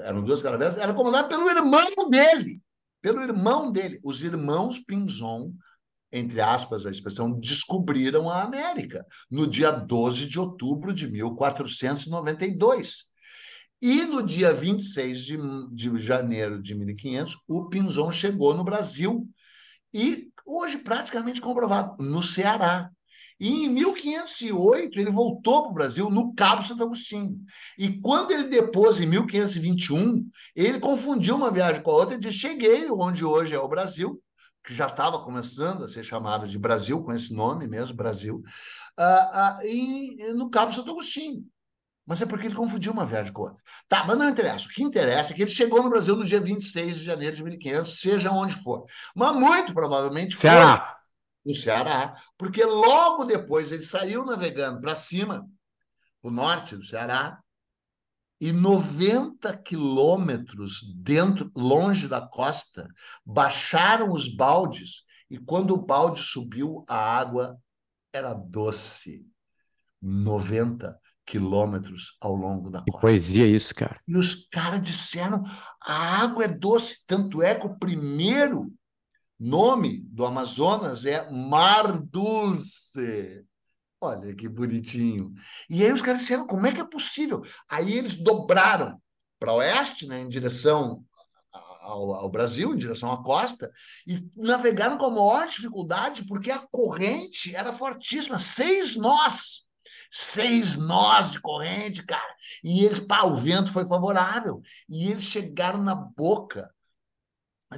eram duas caravelas, era comandada pelo irmão dele, pelo irmão dele. Os irmãos Pinzon, entre aspas a expressão, descobriram a América no dia 12 de outubro de 1492. E no dia 26 de, de janeiro de 1500, o Pinzon chegou no Brasil e hoje praticamente comprovado, no Ceará. E em 1508 ele voltou para o Brasil no Cabo Santo Agostinho. E quando ele depôs em 1521, ele confundiu uma viagem com a outra e disse: cheguei onde hoje é o Brasil, que já estava começando a ser chamado de Brasil, com esse nome mesmo, Brasil, uh, uh, em, no Cabo Santo Agostinho. Mas é porque ele confundiu uma viagem com outra. Tá, mas não interessa. O que interessa é que ele chegou no Brasil no dia 26 de janeiro de 1500, seja onde for. Mas muito provavelmente Ceará. foi no Ceará, porque logo depois ele saiu navegando para cima, o norte do Ceará, e 90 quilômetros dentro, longe da costa, baixaram os baldes, e quando o balde subiu, a água era doce. 90 quilômetros ao longo da costa. Que poesia isso, cara. E os caras disseram, a água é doce, tanto é que o primeiro nome do Amazonas é Mar Dulce. Olha que bonitinho. E aí os caras disseram, como é que é possível? Aí eles dobraram para oeste, né, em direção ao, ao, Brasil, em direção à costa, e navegaram com a maior dificuldade, porque a corrente era fortíssima, seis nós seis nós de corrente, cara. E eles, pá, o vento foi favorável. E eles chegaram na boca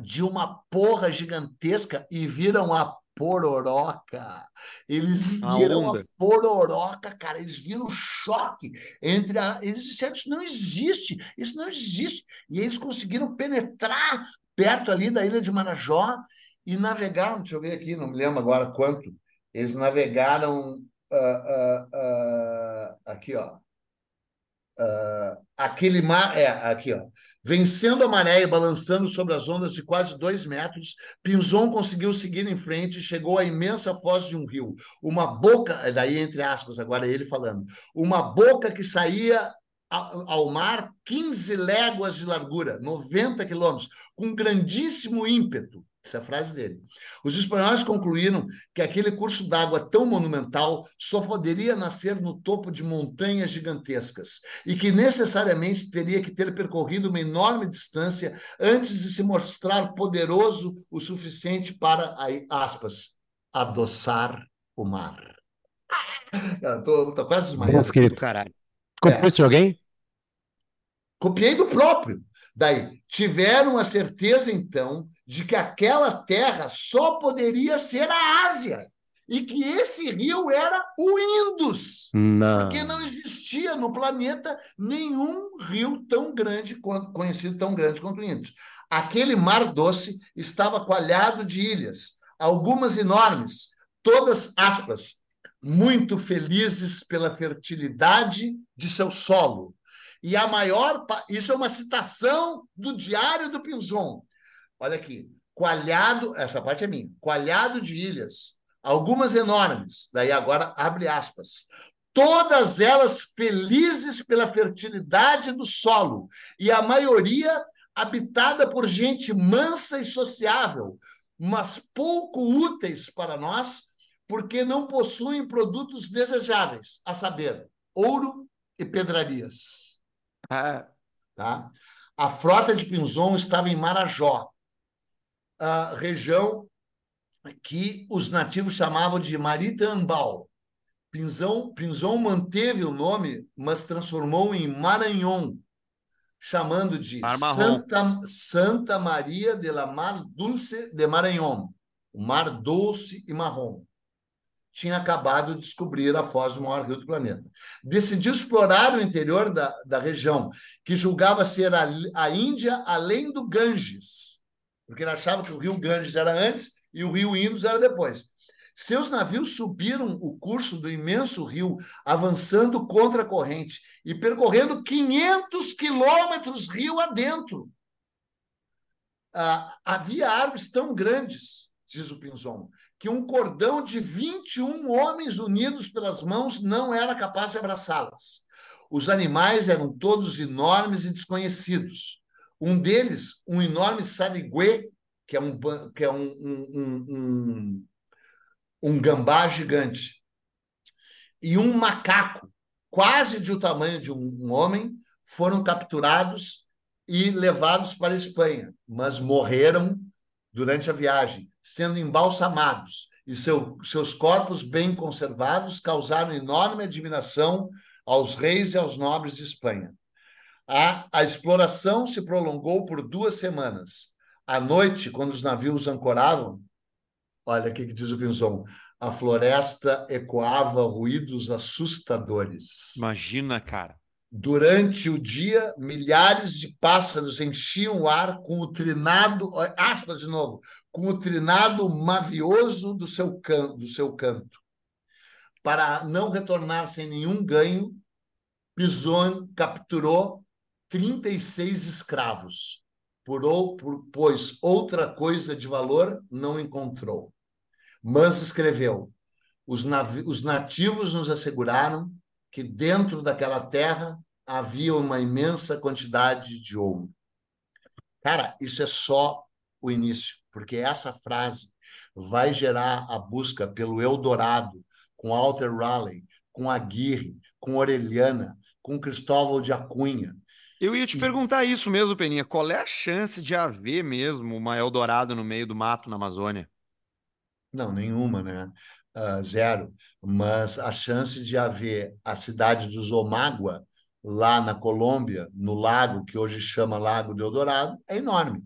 de uma porra gigantesca e viram a pororoca. Eles viram a, a pororoca, cara. Eles viram o choque entre a. Eles disseram: Isso não existe, isso não existe. E eles conseguiram penetrar perto ali da ilha de Marajó e navegaram. Deixa eu ver aqui, não me lembro agora quanto. Eles navegaram uh, aqui, ó. aquele mar. É, aqui, ó. Vencendo a maré e balançando sobre as ondas de quase dois metros, Pinzon conseguiu seguir em frente e chegou à imensa foz de um rio. Uma boca, daí entre aspas, agora ele falando, uma boca que saía ao mar 15 léguas de largura, 90 quilômetros, com grandíssimo ímpeto. Essa é a frase dele. Os espanhóis concluíram que aquele curso d'água tão monumental só poderia nascer no topo de montanhas gigantescas e que necessariamente teria que ter percorrido uma enorme distância antes de se mostrar poderoso o suficiente para, aspas, adoçar o mar. Estou quase desmaiando. Escrito, caralho. Copiou é. alguém? Copiei do próprio. Daí, tiveram a certeza, então, de que aquela terra só poderia ser a Ásia e que esse rio era o Indus, não. porque não existia no planeta nenhum rio tão grande, conhecido tão grande quanto o Indus. Aquele mar doce estava coalhado de ilhas, algumas enormes, todas aspas, muito felizes pela fertilidade de seu solo. E a maior, isso é uma citação do Diário do Pinzon. Olha aqui, coalhado, essa parte é minha, coalhado de ilhas, algumas enormes, daí agora abre aspas, todas elas felizes pela fertilidade do solo, e a maioria habitada por gente mansa e sociável, mas pouco úteis para nós, porque não possuem produtos desejáveis, a saber, ouro e pedrarias. Ah. Tá? A frota de Pinzon estava em Marajó, a região que os nativos chamavam de Maritambal. Pinzão, Pinzon manteve o nome, mas transformou em Maranhão, chamando de Santa, Santa Maria de la Mar Dulce de Maranhão, o Mar Doce e Marrom. Tinha acabado de descobrir a foz do maior rio do planeta. Decidiu explorar o interior da, da região, que julgava ser a, a Índia além do Ganges porque ele achava que o rio Ganges era antes e o rio Indus era depois. Seus navios subiram o curso do imenso rio, avançando contra a corrente e percorrendo 500 quilômetros rio adentro. Ah, havia árvores tão grandes, diz o Pinzon, que um cordão de 21 homens unidos pelas mãos não era capaz de abraçá-las. Os animais eram todos enormes e desconhecidos. Um deles, um enorme sariguê, que é um, que é um, um, um, um gambá gigante, e um macaco, quase de o tamanho de um homem, foram capturados e levados para a Espanha, mas morreram durante a viagem, sendo embalsamados, e seu, seus corpos bem conservados causaram enorme admiração aos reis e aos nobres de Espanha. A, a exploração se prolongou por duas semanas. À noite, quando os navios ancoravam, olha o que diz o Pinzon, a floresta ecoava ruídos assustadores. Imagina, cara. Durante o dia, milhares de pássaros enchiam o ar com o trinado, aspas de novo, com o trinado mavioso do seu, can, do seu canto. Para não retornar sem nenhum ganho, Pison capturou 36 escravos, por, por, pois outra coisa de valor não encontrou. Mas escreveu: os, os nativos nos asseguraram que dentro daquela terra havia uma imensa quantidade de ouro. Cara, isso é só o início, porque essa frase vai gerar a busca pelo Eldorado, com Walter Raleigh, com Aguirre, com Orelhana, com Cristóvão de Acunha, eu ia te perguntar isso mesmo, Peninha. Qual é a chance de haver mesmo uma Eldorado no meio do mato na Amazônia? Não, nenhuma, né? Uh, zero. Mas a chance de haver a cidade dos Omágua, lá na Colômbia, no lago que hoje chama Lago de Eldorado, é enorme.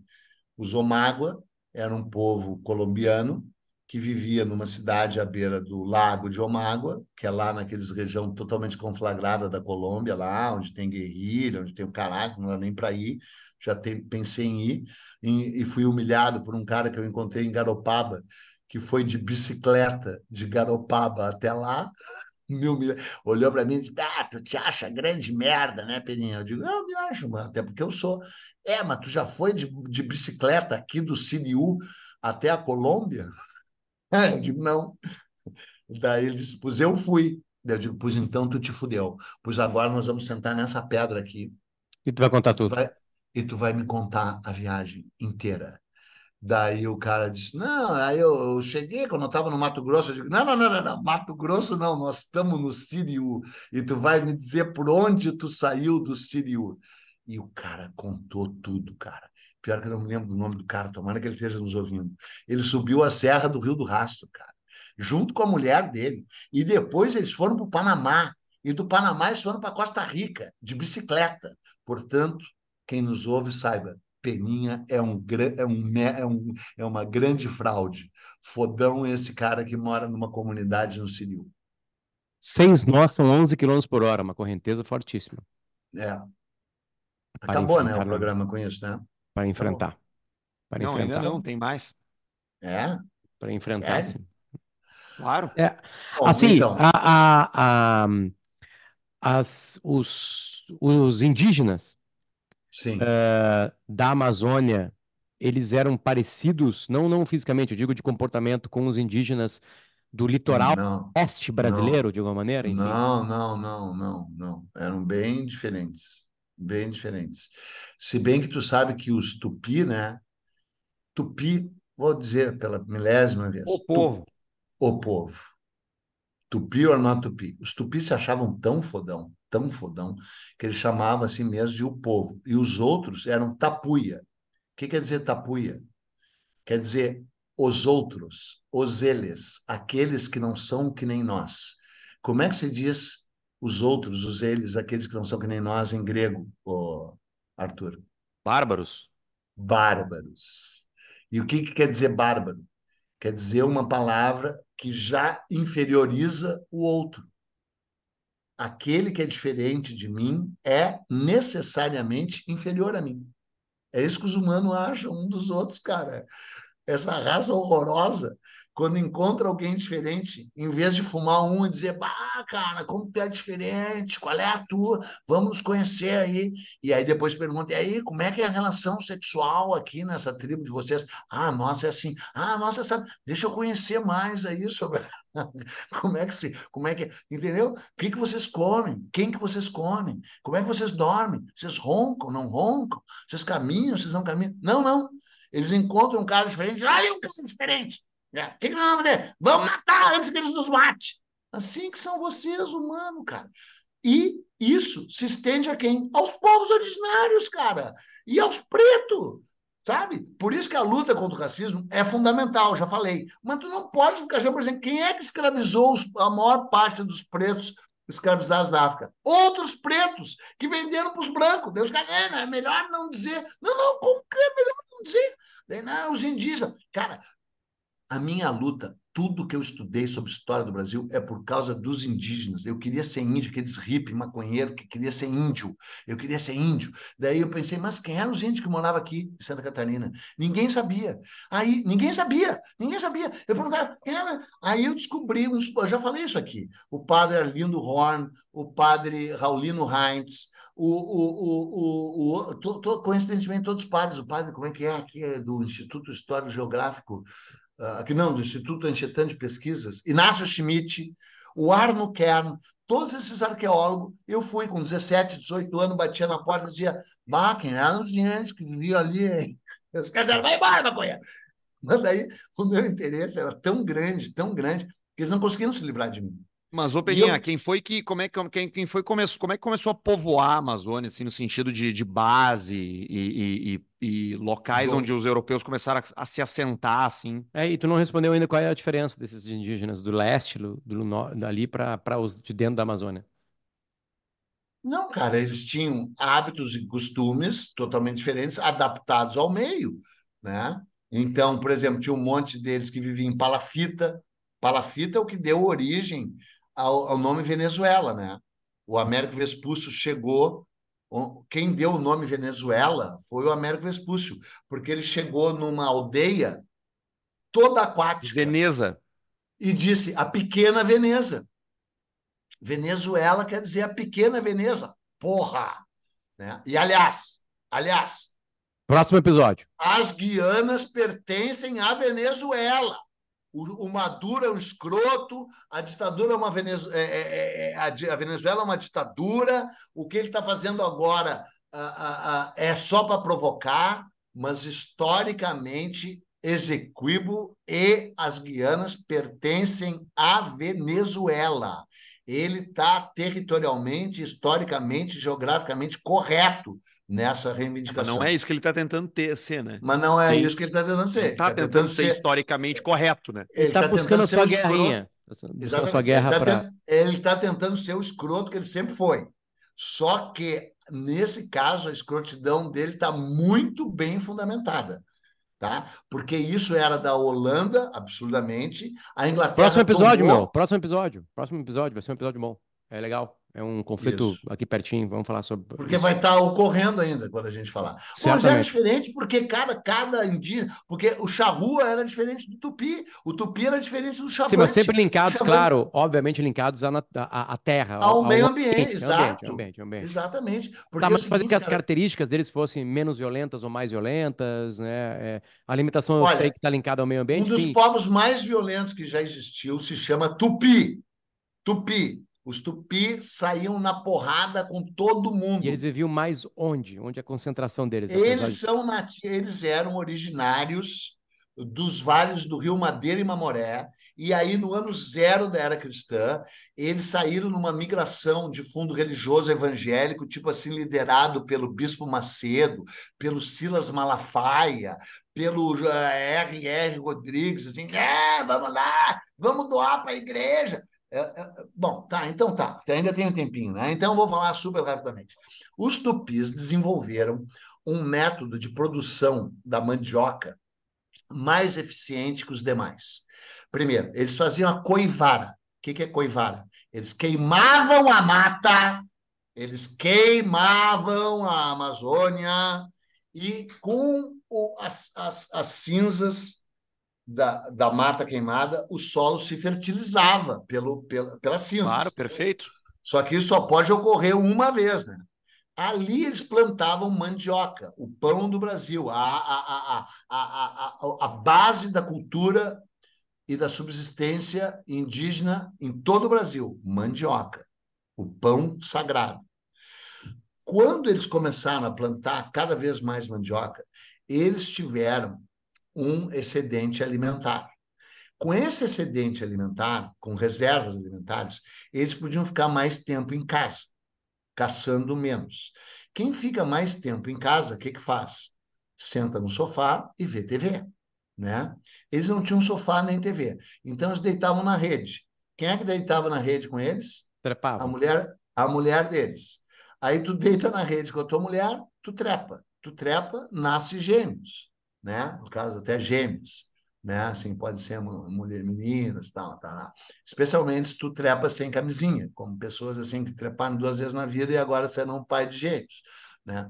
Os Omágua eram um povo colombiano que vivia numa cidade à beira do Lago de Omágua, que é lá naqueles região totalmente conflagrada da Colômbia, lá onde tem guerrilha, onde tem o caralho, não dá nem para ir. Já tem, pensei em ir e, e fui humilhado por um cara que eu encontrei em Garopaba, que foi de bicicleta de Garopaba até lá. [laughs] me humilha. Olhou para mim e disse: Ah, tu te acha grande merda, né, Peninha? Eu digo: Eu me acho, mano, até porque eu sou. É, mas tu já foi de, de bicicleta aqui do CDU até a Colômbia? [laughs] [laughs] Eu digo: Não. Daí ele disse: Pois eu fui. Daí eu digo: Pois então tu te fudeu. Pois agora nós vamos sentar nessa pedra aqui. E tu vai contar Tu tudo. vai, e tu vai me contar a viagem inteira. Daí o cara disse: Não, aí eu, eu cheguei quando eu estava no Mato Grosso. Eu digo: Não, não, não, não, não, Mato Grosso não, nós estamos no Siriu. E tu vai me dizer por onde tu saiu do Siriu. E o cara contou tudo, cara. Pior que eu não me lembro do nome do cara, tomara que ele esteja nos ouvindo. Ele subiu a Serra do Rio do Rastro, cara, junto com a mulher dele. E depois eles foram para o Panamá. E do Panamá eles foram para Costa Rica, de bicicleta. Portanto, quem nos ouve, saiba, Peninha é, um, é, um, é, um, é uma grande fraude. Fodão é esse cara que mora numa comunidade no Siriu. Seis nós são 11 km por hora, uma correnteza fortíssima É. Acabou, né, o programa com isso, né? Para enfrentar. Para Não, ainda enfrentar. não, tem mais. É? Para enfrentar, sim. Claro. É, Bom, assim, então, a, a, a- as, os, os indígenas sim. eh, da Amazônia, eles eram parecidos, não, não fisicamente, eu digo de comportamento, com os indígenas do litoral Não, oeste brasileiro, de alguma maneira, enfim. não, não, não, não, não. Eram bem diferentes. Bem diferentes. Se bem que tu sabe que os tupi, né? Tupi, vou dizer pela milésima vez. O povo. o povo. Tupi ou não tupi? Os tupis se achavam tão fodão, tão fodão, que eles chamavam assim mesmo de o povo. E os outros eram tapuia. O que quer dizer tapuia? Quer dizer os outros, os eles, aqueles que não são que nem nós. Como é que se diz os outros, os eles, aqueles que não são que nem nós em grego, ô, Arthur? Bárbaros. Bárbaros. E o que, que quer dizer bárbaro? Quer dizer uma palavra que já inferioriza o outro. Aquele que é diferente de mim é necessariamente inferior a mim. É isso que os humanos acham um dos outros, cara. Essa raça horrorosa, quando encontra alguém diferente, em vez de fumar um e dizer, bah, cara, como tu é diferente, qual é a tua? Vamos nos conhecer aí. E aí depois pergunta, e aí, como é que é a relação sexual aqui nessa tribo de vocês? Ah, nossa, é assim. Ah, nossa, essa... deixa eu conhecer mais aí sobre [laughs] como é que se, como é que, entendeu? O que que vocês comem? Quem que vocês comem? Como é que vocês dormem? Vocês roncam, não roncam? Vocês caminham, vocês não caminham? Não, não. Eles encontram um cara diferente, olha um cara diferente. É, O que, que nós vamos fazer? Vamos matar antes que eles nos matem. Assim que são vocês, humano, cara. E isso se estende a quem? Aos povos originários, cara. E aos pretos, sabe? Por isso que a luta contra o racismo é fundamental, já falei. Mas tu não pode ficar achando, por exemplo, quem é que escravizou a maior parte dos pretos escravizados da África? Outros pretos que venderam para os brancos. Deus, cara, é, não, é melhor não dizer. Não, não, como que é melhor não dizer? Não, os indígenas. Cara, a minha luta, tudo que eu estudei sobre história do Brasil é por causa dos indígenas. Eu queria ser índio, aqueles hippie maconheiro que queria ser índio. Eu queria ser índio. Daí eu pensei, mas quem eram os índios que moravam aqui em Santa Catarina? Ninguém sabia. Aí, ninguém sabia, ninguém sabia. Eu perguntava, quem era? Aí eu descobri, uns, eu já falei isso aqui, o padre Arlindo Horn, o padre Raulino Heinz, o, o, o, o, o to- to- coincidentemente todos os padres, o padre, como é que é aqui, é do Instituto Histórico Geográfico, aqui não, do Instituto Anchietã de Pesquisas, Inácio Schmidt, o Arno Kern, todos esses arqueólogos, eu fui com 17, 18 anos, batia na porta e dizia, bah, quem eram os que viviam ali, hein? [laughs] Os caras disseram, vai embora, maconha! Mas daí o meu interesse era tão grande, tão grande, que eles não conseguiam se livrar de mim. Mas, ô Peninha, eu- quem foi que. Como é que quem, quem foi começou, como é que começou a povoar a Amazônia, assim, no sentido de, de base e, e- e- e locais Bom. onde os europeus começaram a, a se assentar, assim? É, e tu não respondeu ainda qual é a diferença desses indígenas do leste, do, do dali para os de dentro da Amazônia. Não, cara, eles tinham hábitos e costumes totalmente diferentes, adaptados ao meio, né? Então, por exemplo, tinha um monte deles que viviam em palafita. Palafita é o que deu origem ao, ao nome Venezuela, né? O Américo Vespúcio chegou. Quem deu o nome Venezuela foi o Américo Vespúcio, porque ele chegou numa aldeia toda aquática Veneza. e disse a pequena Veneza. Venezuela quer dizer a pequena Veneza. Porra! Né? E, aliás, aliás, Próximo episódio. as Guianas pertencem à Venezuela. O, o Maduro é um escroto, a ditadura é uma Venezu... é, é, é, a, di- a Venezuela é uma ditadura. O que ele está fazendo agora ah, ah, é só para provocar, mas historicamente Exequibo e as Guianas pertencem à Venezuela. Ele está territorialmente, historicamente, geograficamente correto nessa Mas reivindicação. não é isso que ele está tentando ter, ser, né? Mas não é Sim. isso que ele está tentando ser. Está Ele tentando ser historicamente correto, né? Ele tá tá buscando tentando a ser sua guerrinha. Buscando a Exatamente. sua guerra ele está tá tentando ser o escroto que ele sempre foi. Só que, nesse caso, a escrotidão dele está muito bem fundamentada. Tá? Porque isso era da Holanda, absurdamente. A Inglaterra. Próximo episódio, tomou- meu. Próximo episódio. Próximo episódio. Vai ser um episódio bom. É legal. É um conflito Isso. aqui pertinho. Vamos falar sobre. Porque isso. vai estar ocorrendo ainda quando a gente falar. Mas era Certamente. diferente porque cada, cada indígena. Porque o charrua era diferente do tupi. O tupi era diferente do chavante. Sim, mas sempre linkados, claro, obviamente linkados à, à- à terra, Ao meio ambiente, ambiente, ao exato. ao ambiente, ao ambiente. Exatamente. Porque Tá, é mas fazer que as cara, características deles fossem menos violentas ou mais violentas, né? É, a alimentação eu Olha, sei que está linkada ao meio Um ambiente. dos enfim. povos mais violentos que já existiu se chama Tupi. Tupi. Os Tupi saíam na porrada com todo mundo. E eles viviam mais onde? Onde é a concentração deles? Eles são eles eram originários dos vales do Rio Madeira e Mamoré. E aí, no ano zero da era cristã, eles saíram numa migração de fundo religioso evangélico, tipo assim, liderado pelo Bispo Macedo, pelo Silas Malafaia, pelo eh, R.R. Rodrigues, assim, é, vamos lá, vamos doar para a igreja. É, é, bom, tá, então tá, ainda tem um tempinho, né? Então vou falar super rapidamente. Os tupis desenvolveram um método de produção da mandioca mais eficiente que os demais. Primeiro, eles faziam a coivara. O que que é coivara? Eles queimavam a mata, eles queimavam a Amazônia e com o- as, as, as cinzas da, da mata queimada, o solo se fertilizava pelo, pela, pelas cinzas. Claro, perfeito. Só que isso só pode ocorrer uma vez, né? Ali eles plantavam mandioca, o pão do Brasil, a, a, a, a, a, a, a base da cultura e da subsistência indígena em todo o Brasil, mandioca, o pão sagrado. Quando eles começaram a plantar cada vez mais mandioca, eles tiveram um excedente alimentar. Com esse excedente alimentar, com reservas alimentares, eles podiam ficar mais tempo em casa, caçando menos. Quem fica mais tempo em casa, o que, que faz? Senta no sofá e vê TV. Né? Eles não tinham sofá nem TV. Então eles deitavam na rede. Quem é que deitava na rede com eles? A Trepavam. mulher, a mulher deles. Aí tu deita na rede com a tua mulher, tu trepa. Tu trepa, nasce gêmeos, né? No caso, até gêmeos, né? Assim, pode ser mulher, meninas, tal, tal. Especialmente se tu trepa sem camisinha, como pessoas assim que treparam duas vezes na vida e agora serão pai de gêmeos, né?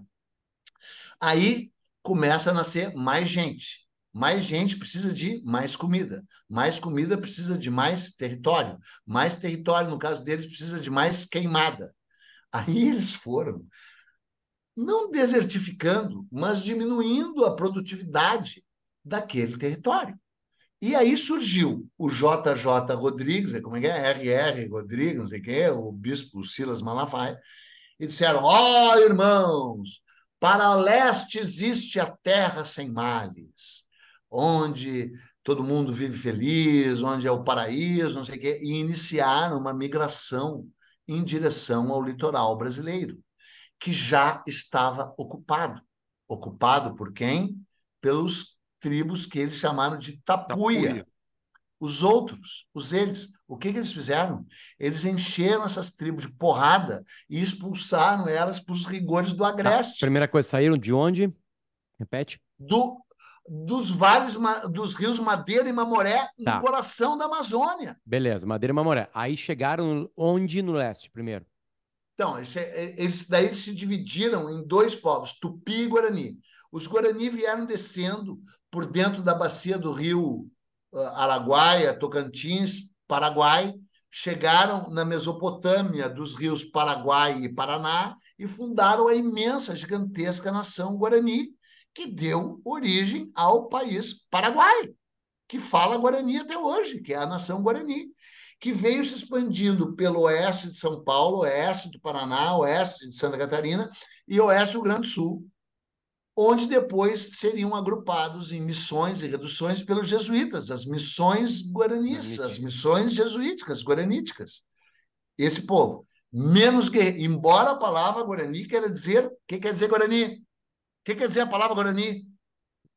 Aí começa a nascer mais gente. Mais gente precisa de mais comida. Mais comida precisa de mais território. Mais território, no caso deles, precisa de mais queimada. Aí eles foram não desertificando, mas diminuindo a produtividade daquele território. E aí surgiu o JJ Rodrigues, como é que é? RR Rodrigues, não sei o quê, o bispo Silas Malafaia, e disseram: Ó, oh, irmãos, para leste existe a terra sem males, onde todo mundo vive feliz, onde é o paraíso, não sei o quê, e iniciaram uma migração em direção ao litoral brasileiro, que já estava ocupado. Ocupado por quem? Pelos tribos que eles chamaram de tapuia. tapuia. Os outros, os eles, o que, que eles fizeram? Eles encheram essas tribos de porrada e expulsaram elas para os rigores do agreste. Tá. Primeira coisa, saíram de onde? Repete. Do, dos vales, dos rios Madeira e Mamoré, Tá. no coração da Amazônia. Beleza, Madeira e Mamoré. Aí chegaram onde no leste primeiro? Então, eles, daí eles se dividiram em dois povos, Tupi e Guarani. Os Guarani vieram descendo por dentro da bacia do rio uh, Araguaia, Tocantins, Paraguai, chegaram na Mesopotâmia dos rios Paraguai e Paraná e fundaram a imensa, gigantesca nação Guarani, que deu origem ao país Paraguai, que fala Guarani até hoje, que é a nação Guarani, que veio se expandindo pelo oeste de São Paulo, oeste do Paraná, oeste de Santa Catarina e oeste do Rio Grande do Sul, onde depois seriam agrupados em missões e reduções pelos jesuítas, as missões guaranis, as missões jesuíticas, guaraníticas. Esse povo, menos que, embora a palavra guarani queira dizer, o que quer dizer guarani? O que quer dizer a palavra guarani?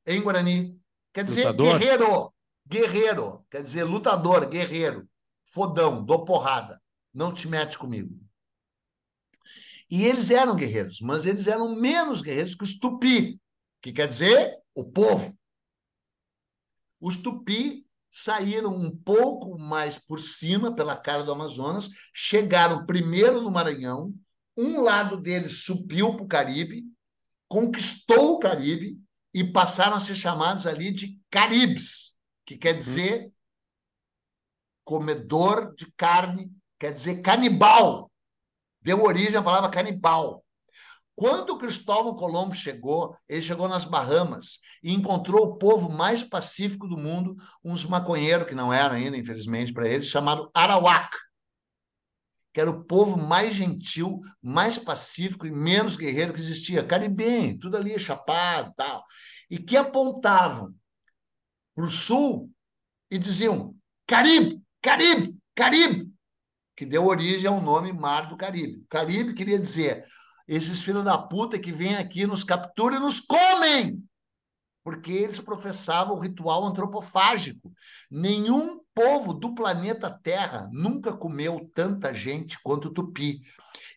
Em guarani, quer dizer lutador. guerreiro, guerreiro, quer dizer lutador, guerreiro, fodão, dou porrada, não te mete comigo. E eles eram guerreiros, mas eles eram menos guerreiros que os tupi, que quer dizer o povo. Os tupi saíram um pouco mais por cima, pela cara do Amazonas, chegaram primeiro no Maranhão, um lado deles subiu para o Caribe, conquistou o Caribe e passaram a ser chamados ali de Caribes, que quer dizer comedor de carne, quer dizer canibal deu origem à palavra canibal. Quando Cristóvão Colombo chegou, ele chegou nas Bahamas e encontrou o povo mais pacífico do mundo, uns maconheiros que não eram ainda, infelizmente, para eles, chamado Arawak, que era o povo mais gentil, mais pacífico e menos guerreiro que existia. Caribenho, tudo ali chapado tal. E que apontavam para o sul e diziam: Caribe, Caribe, Caribe que deu origem ao nome Mar do Caribe. Caribe queria dizer esses filhos da puta que vêm aqui, nos capturam e nos comem, porque eles professavam o ritual antropofágico. Nenhum povo do planeta Terra nunca comeu tanta gente quanto o Tupi.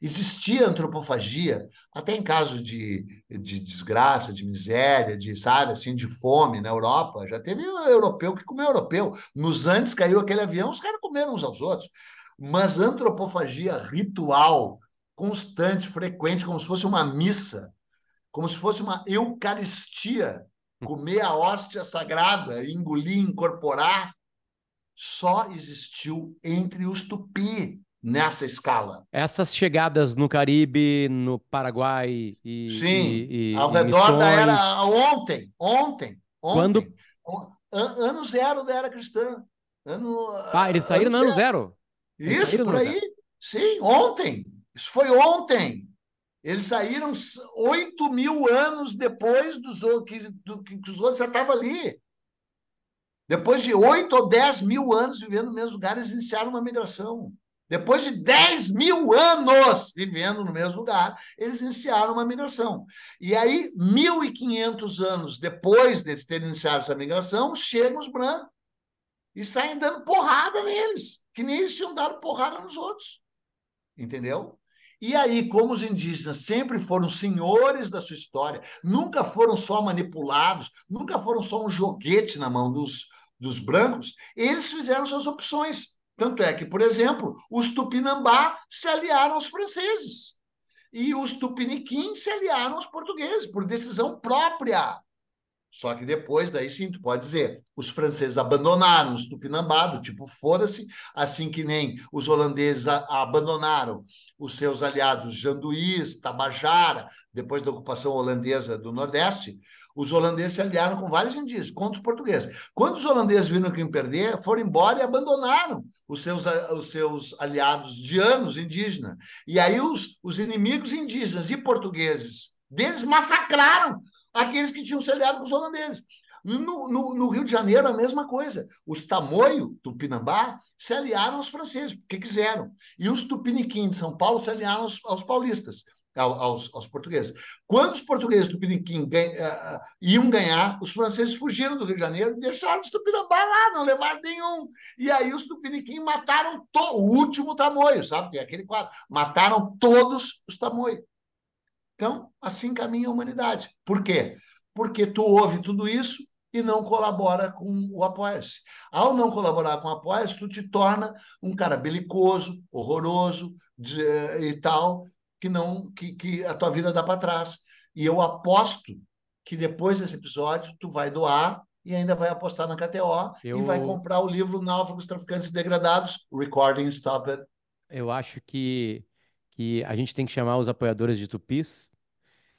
Existia antropofagia, até em caso de, de desgraça, de miséria, de, sabe, assim, de fome na Europa. Já teve europeu que comeu europeu. Nos Andes caiu aquele avião, os caras comeram uns aos outros mas antropofagia ritual, constante, frequente, como se fosse uma missa, como se fosse uma eucaristia, comer a hóstia sagrada, engolir, incorporar, só existiu entre os tupi nessa escala. Essas chegadas no Caribe, no Paraguai e Sim, e, e, ao redor missões... da era ontem, ontem, ontem. Quando ano zero da era cristã. Ano, Ah, eles saíram no ano zero. Eles Isso, por aí. Sim, ontem. Isso foi ontem. Eles saíram 8 mil anos depois dos que, do, que os outros já estavam ali. Depois de 8 ou 10 mil anos vivendo no mesmo lugar, eles iniciaram uma migração. Depois de 10 mil anos vivendo no mesmo lugar, eles iniciaram uma migração. E aí, 1.500 anos depois deles terem iniciado essa migração, chegam os brancos e saem dando porrada neles que nem eles tinham dado porrada nos outros. Entendeu? E aí, como os indígenas sempre foram senhores da sua história, nunca foram só manipulados, nunca foram só um joguete na mão dos, dos brancos, eles fizeram suas opções. Tanto é que, por exemplo, os Tupinambá se aliaram aos franceses. E os Tupiniquim se aliaram aos portugueses, por decisão própria. Só que depois, daí sim, tu pode dizer, os franceses abandonaram os Tupinambá, do tipo foda-se, assim que nem os holandeses a, a abandonaram os seus aliados Janduís, Tabajara, depois da ocupação holandesa do Nordeste, os holandeses se aliaram com vários indígenas, contra os portugueses. Quando os holandeses viram que iam perder, foram embora e abandonaram os seus, os seus aliados de anos indígenas. E aí os, os inimigos indígenas e portugueses deles massacraram aqueles que tinham se aliado com os holandeses. No, no, no, Rio de Janeiro, a mesma coisa. Os Tamoio, Tupinambá, se aliaram aos franceses, porque quiseram. E os Tupiniquim de São Paulo se aliaram aos, aos paulistas, aos, aos, portugueses. Quando os portugueses Tupiniquim ganha, uh, iam ganhar, os franceses fugiram do Rio de Janeiro e deixaram os Tupinambá lá, não levaram nenhum. E aí os Tupiniquim mataram o último Tamoio, sabe? Tem aquele quadro. Mataram todos os Tamoio. Então, assim caminha a humanidade. Por quê? Porque tu ouve tudo isso e não colabora com o Apoia-se. Ao não colaborar com o Apoia-se, tu te torna um cara belicoso, horroroso de, e tal, que não que, que a tua vida dá para trás. E eu aposto que depois desse episódio tu vai doar e ainda vai apostar na KTO Eu- e vai comprar o livro Náufragos Traficantes Degradados, Recording Stopped. Eu acho que, que a gente tem que chamar os apoiadores de tupis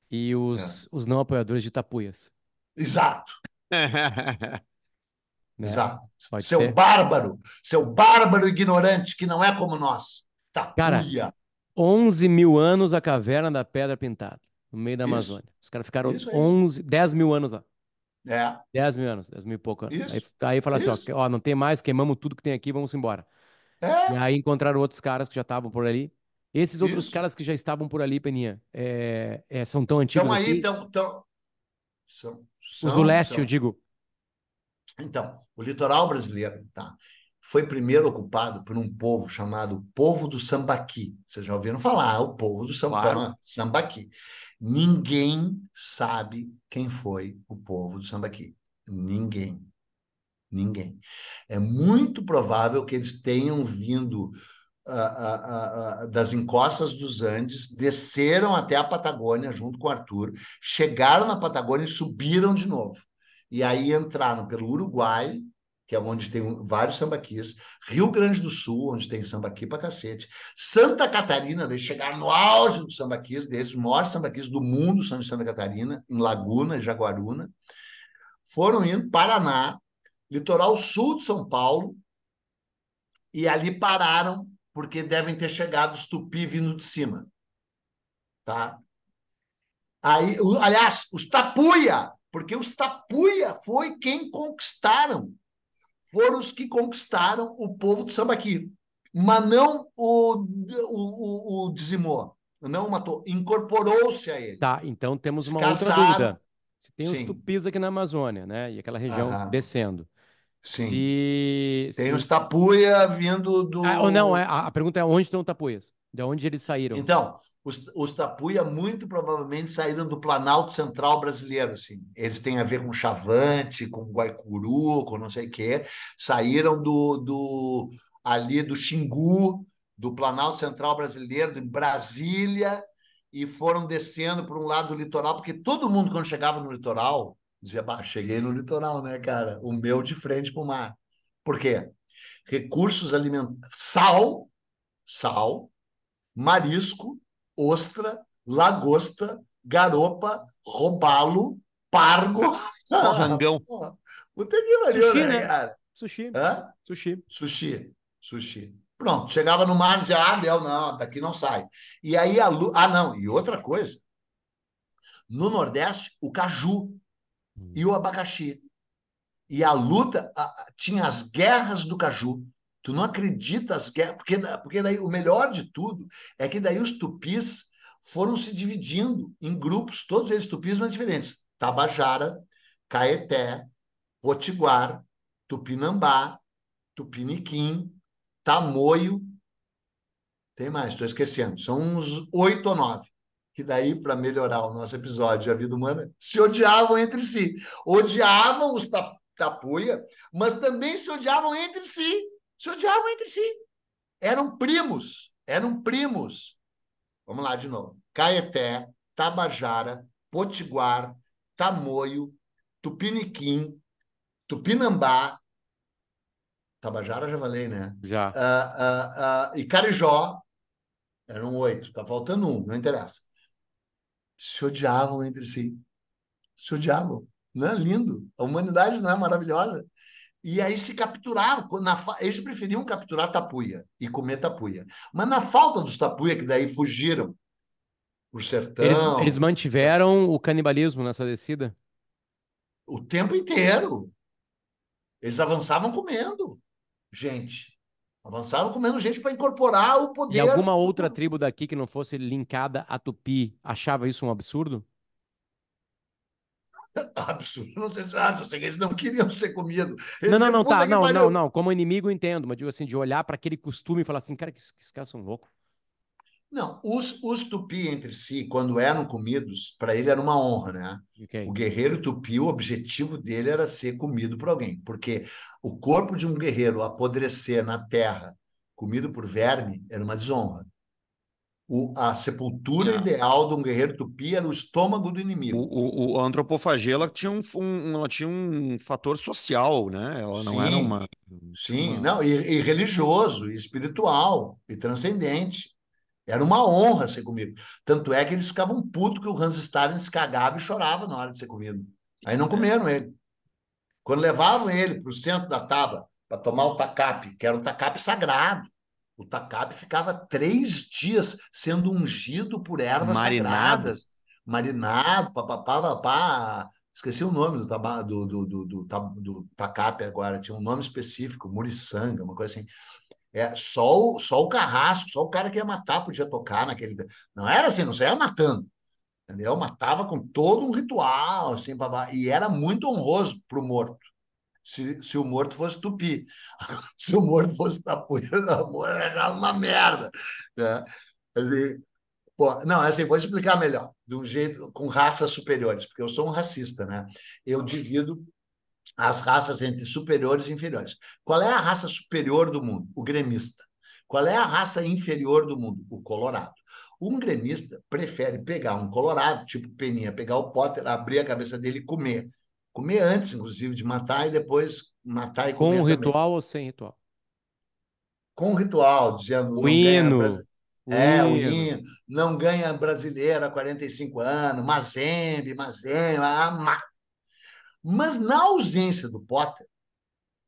e os, os não apoiadores de tapuias. Exato, [laughs] né? exato. Pode seu ser. bárbaro, seu bárbaro ignorante que não é como nós. Cara, Tapuia. 11 mil anos a caverna da Pedra Pintada, no meio da Isso. Amazônia. Os caras ficaram Isso aí. 11, 10 mil anos lá. É, 10 mil anos, 10 mil e pouco anos. Isso, Aí, aí fala assim, ó, isso. que- ó, não tem mais, queimamos tudo que tem aqui, vamos embora. é. E aí encontraram outros caras que já estavam por ali. Esses outros Isso. caras que já estavam por ali, Peninha, é, é, são tão antigos Então aí, assim? então, então são, Os são- do leste, são. eu digo. Então, o litoral brasileiro tá, foi primeiro ocupado por um povo chamado povo do Sambaqui. Vocês já ouviram falar, o povo do Claro. Sambaqui. Ninguém sabe quem foi o povo do Sambaqui. Ninguém. Ninguém. É muito provável que eles tenham vindo ah, ah, ah, das encostas dos Andes, desceram até a Patagônia junto com o Arthur, chegaram na Patagônia e subiram de novo. E aí entraram pelo Uruguai, que é onde tem vários sambaquis, Rio Grande do Sul, onde tem sambaqui pra cacete, Santa Catarina, daí chegaram no auge dos sambaquis deles, os maiores sambaquis do mundo são de Santa Catarina, em Laguna, Jaguaruna. Foram indo, Paraná, litoral sul de São Paulo, e ali pararam, porque devem ter chegado os tupi vindo de cima. Tá? Aí, aliás, os tapuia, porque os tapuia foi quem conquistaram. Foram os que conquistaram o povo do Sambaqui. Mas não o, o, o, o dizimou, não o matou, incorporou-se a ele. Tá, então temos uma outra dúvida. Se tem os tupis aqui na Amazônia, né? E aquela região Aham. descendo. Sim. Se, Tem se- os tapuia vindo do. Ah, ou não, é, a, a pergunta é onde estão os tapuias? De onde eles saíram? Então, os, os tapuia muito provavelmente saíram do Planalto Central brasileiro, assim. Eles têm a ver com Chavante, com Guaicuru, com não sei o quê. Saíram do, do ali do Xingu, do Planalto Central brasileiro, de Brasília, e foram descendo por um lado do litoral, porque todo mundo, quando chegava no litoral, dizia, bah, cheguei no litoral, né, cara? O meu de frente para o mar. Por quê? Recursos alimentares, sal, sal, marisco, ostra, lagosta, garopa, robalo, pargo. [laughs] Rangão. Puta que pariu, Sushi, né, né? cara? Sushi, Hã? sushi. Sushi, sushi. Pronto, chegava no mar e dizia, ah, Léo, não, daqui não sai. E aí a lu... Ah, não, e outra coisa. No Nordeste, o caju e o abacaxi. E a luta, a- tinha as guerras do caju. Tu não acredita as guerras, porque, porque daí o melhor de tudo é que daí os tupis foram se dividindo em grupos, todos eles tupis, mas diferentes. Tabajara, Caeté, Potiguar, Tupinambá, Tupiniquim, Tamoio. Tem mais, estou esquecendo. São uns oito ou nove. Que daí, para melhorar o nosso episódio de A Vida Humana, se odiavam entre si. Odiavam os ta- tapuia, mas também se odiavam entre si. Se odiavam entre si. Eram primos. Eram primos. Vamos lá de novo. Caeté, Tabajara, Potiguar, Tamoio, Tupiniquim, Tupinambá. Tabajara já falei, né? Já. Ah, ah, ah, e Carijó, eram oito, tá faltando um, não interessa. Se odiavam entre si. Se odiavam. Não é lindo? A humanidade não é maravilhosa? E aí se capturaram. na Eles preferiam capturar tapuia e comer tapuia. Mas na falta dos tapuia, que daí fugiram pro sertão Eles, eles mantiveram o canibalismo nessa descida? o tempo inteiro. Eles avançavam comendo gente. Avançavam comendo gente para incorporar o poder. E alguma outra tribo daqui que não fosse linkada a Tupi achava isso um absurdo? [laughs] Absurdo. Não sei se ah, eles não queriam ser comidos. Não, não, não, tá. Não, pariu. não, não. Como inimigo entendo, mas digo assim, de olhar para aquele costume e falar assim, cara, que esses caras são loucos. Não, os, os tupi entre si, quando eram comidos, para ele era uma honra, né? Ok. O guerreiro tupi, o objetivo dele era ser comido por alguém, porque o corpo de um guerreiro apodrecer na terra, comido por verme, era uma desonra. O, a sepultura É. ideal de um guerreiro tupi era o estômago do inimigo. O, o- a antropofagia ela tinha um, um- ela tinha um fator social, né? Ela não era Sim, uma. Sim, uma- não, e, e religioso, e espiritual, e transcendente. Era uma honra ser comido. Tanto é que eles ficavam putos que o Hans Stalin se cagava e chorava na hora de ser comido. Aí não comeram ele. Quando levavam ele para o centro da tábua para tomar o tacape, que era um tacape sagrado, o tacape ficava três dias sendo ungido por ervas Marinado. sagradas, marinado, papapá, papá. Esqueci o nome do, taba, do, do, do, do, do tacape agora, tinha um nome específico, muriçanga, uma coisa assim. É, só, o, só o carrasco, só o cara que ia matar podia tocar naquele. Não era assim, não saía matando. Entendeu? Matava com todo um ritual, assim, babá, e era muito honroso para o morto. Se, se o morto fosse tupi. [laughs] Se o morto fosse tapuia, [laughs] era uma merda. Né? Assim, pô, não, assim, vou explicar melhor, de um jeito, com raças superiores, porque eu sou um racista, né? Eu divido as raças entre superiores e inferiores. Qual é a raça superior do mundo? O gremista. Qual é a raça inferior do mundo? O colorado. Um gremista prefere pegar um colorado, tipo Peninha, pegar o Potter, abrir a cabeça dele e comer. Comer antes, inclusive, de matar e depois matar e Com comer um também. ritual ou sem ritual? Com um ritual, dizendo... O não ganha hino. O É, o hino. Não ganha brasileira há 45 anos, Mazembe, Mazembe, ah, ma- Mas na ausência do Potter,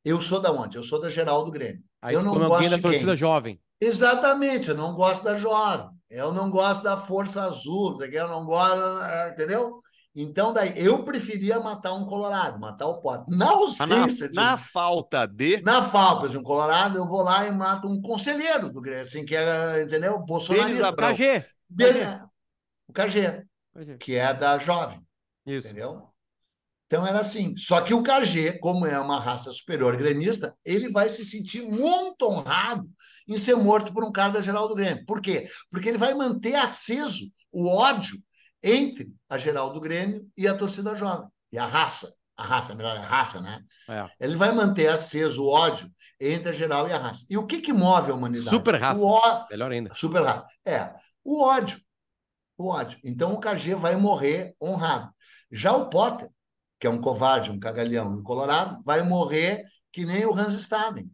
eu sou da onde? Eu sou da geral do Grêmio. Aí eu não alguém gosto da torcida quem? jovem. Exatamente, eu não gosto da jovem, eu não gosto da Força Azul, o eu não gosto, ah, entendeu? Então, daí, eu preferia matar um Colorado, matar o Potter. Na Mas na, ausência de na falta de. na falta de um Colorado, eu vou lá e mato um conselheiro do Grêmio, assim, que era, entendeu? Bolsonarista. KG. Dele- KG. o KG, KG. que é da jovem. Isso. Entendeu? Então era assim. Só que o KG, como é uma raça superior gremista, ele vai se sentir muito honrado em ser morto por um cara da Geral do Grêmio. Por quê? Porque ele vai manter aceso o ódio entre a Geral do Grêmio e a torcida jovem. E a raça. A raça, melhor, é a raça, né? É. Ele vai manter aceso o ódio entre a Geral e a raça. E o que, que move a humanidade? Super raça. O ó... Melhor ainda. Super raça. É, o ódio. O ódio. Então o KG vai morrer honrado. Já o Potter, que é um covarde, um cagalhão, um colorado, vai morrer que nem o Hans Staden.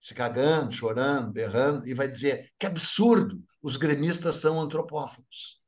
Se cagando, chorando, berrando, e vai dizer que absurdo, os gremistas são antropófagos.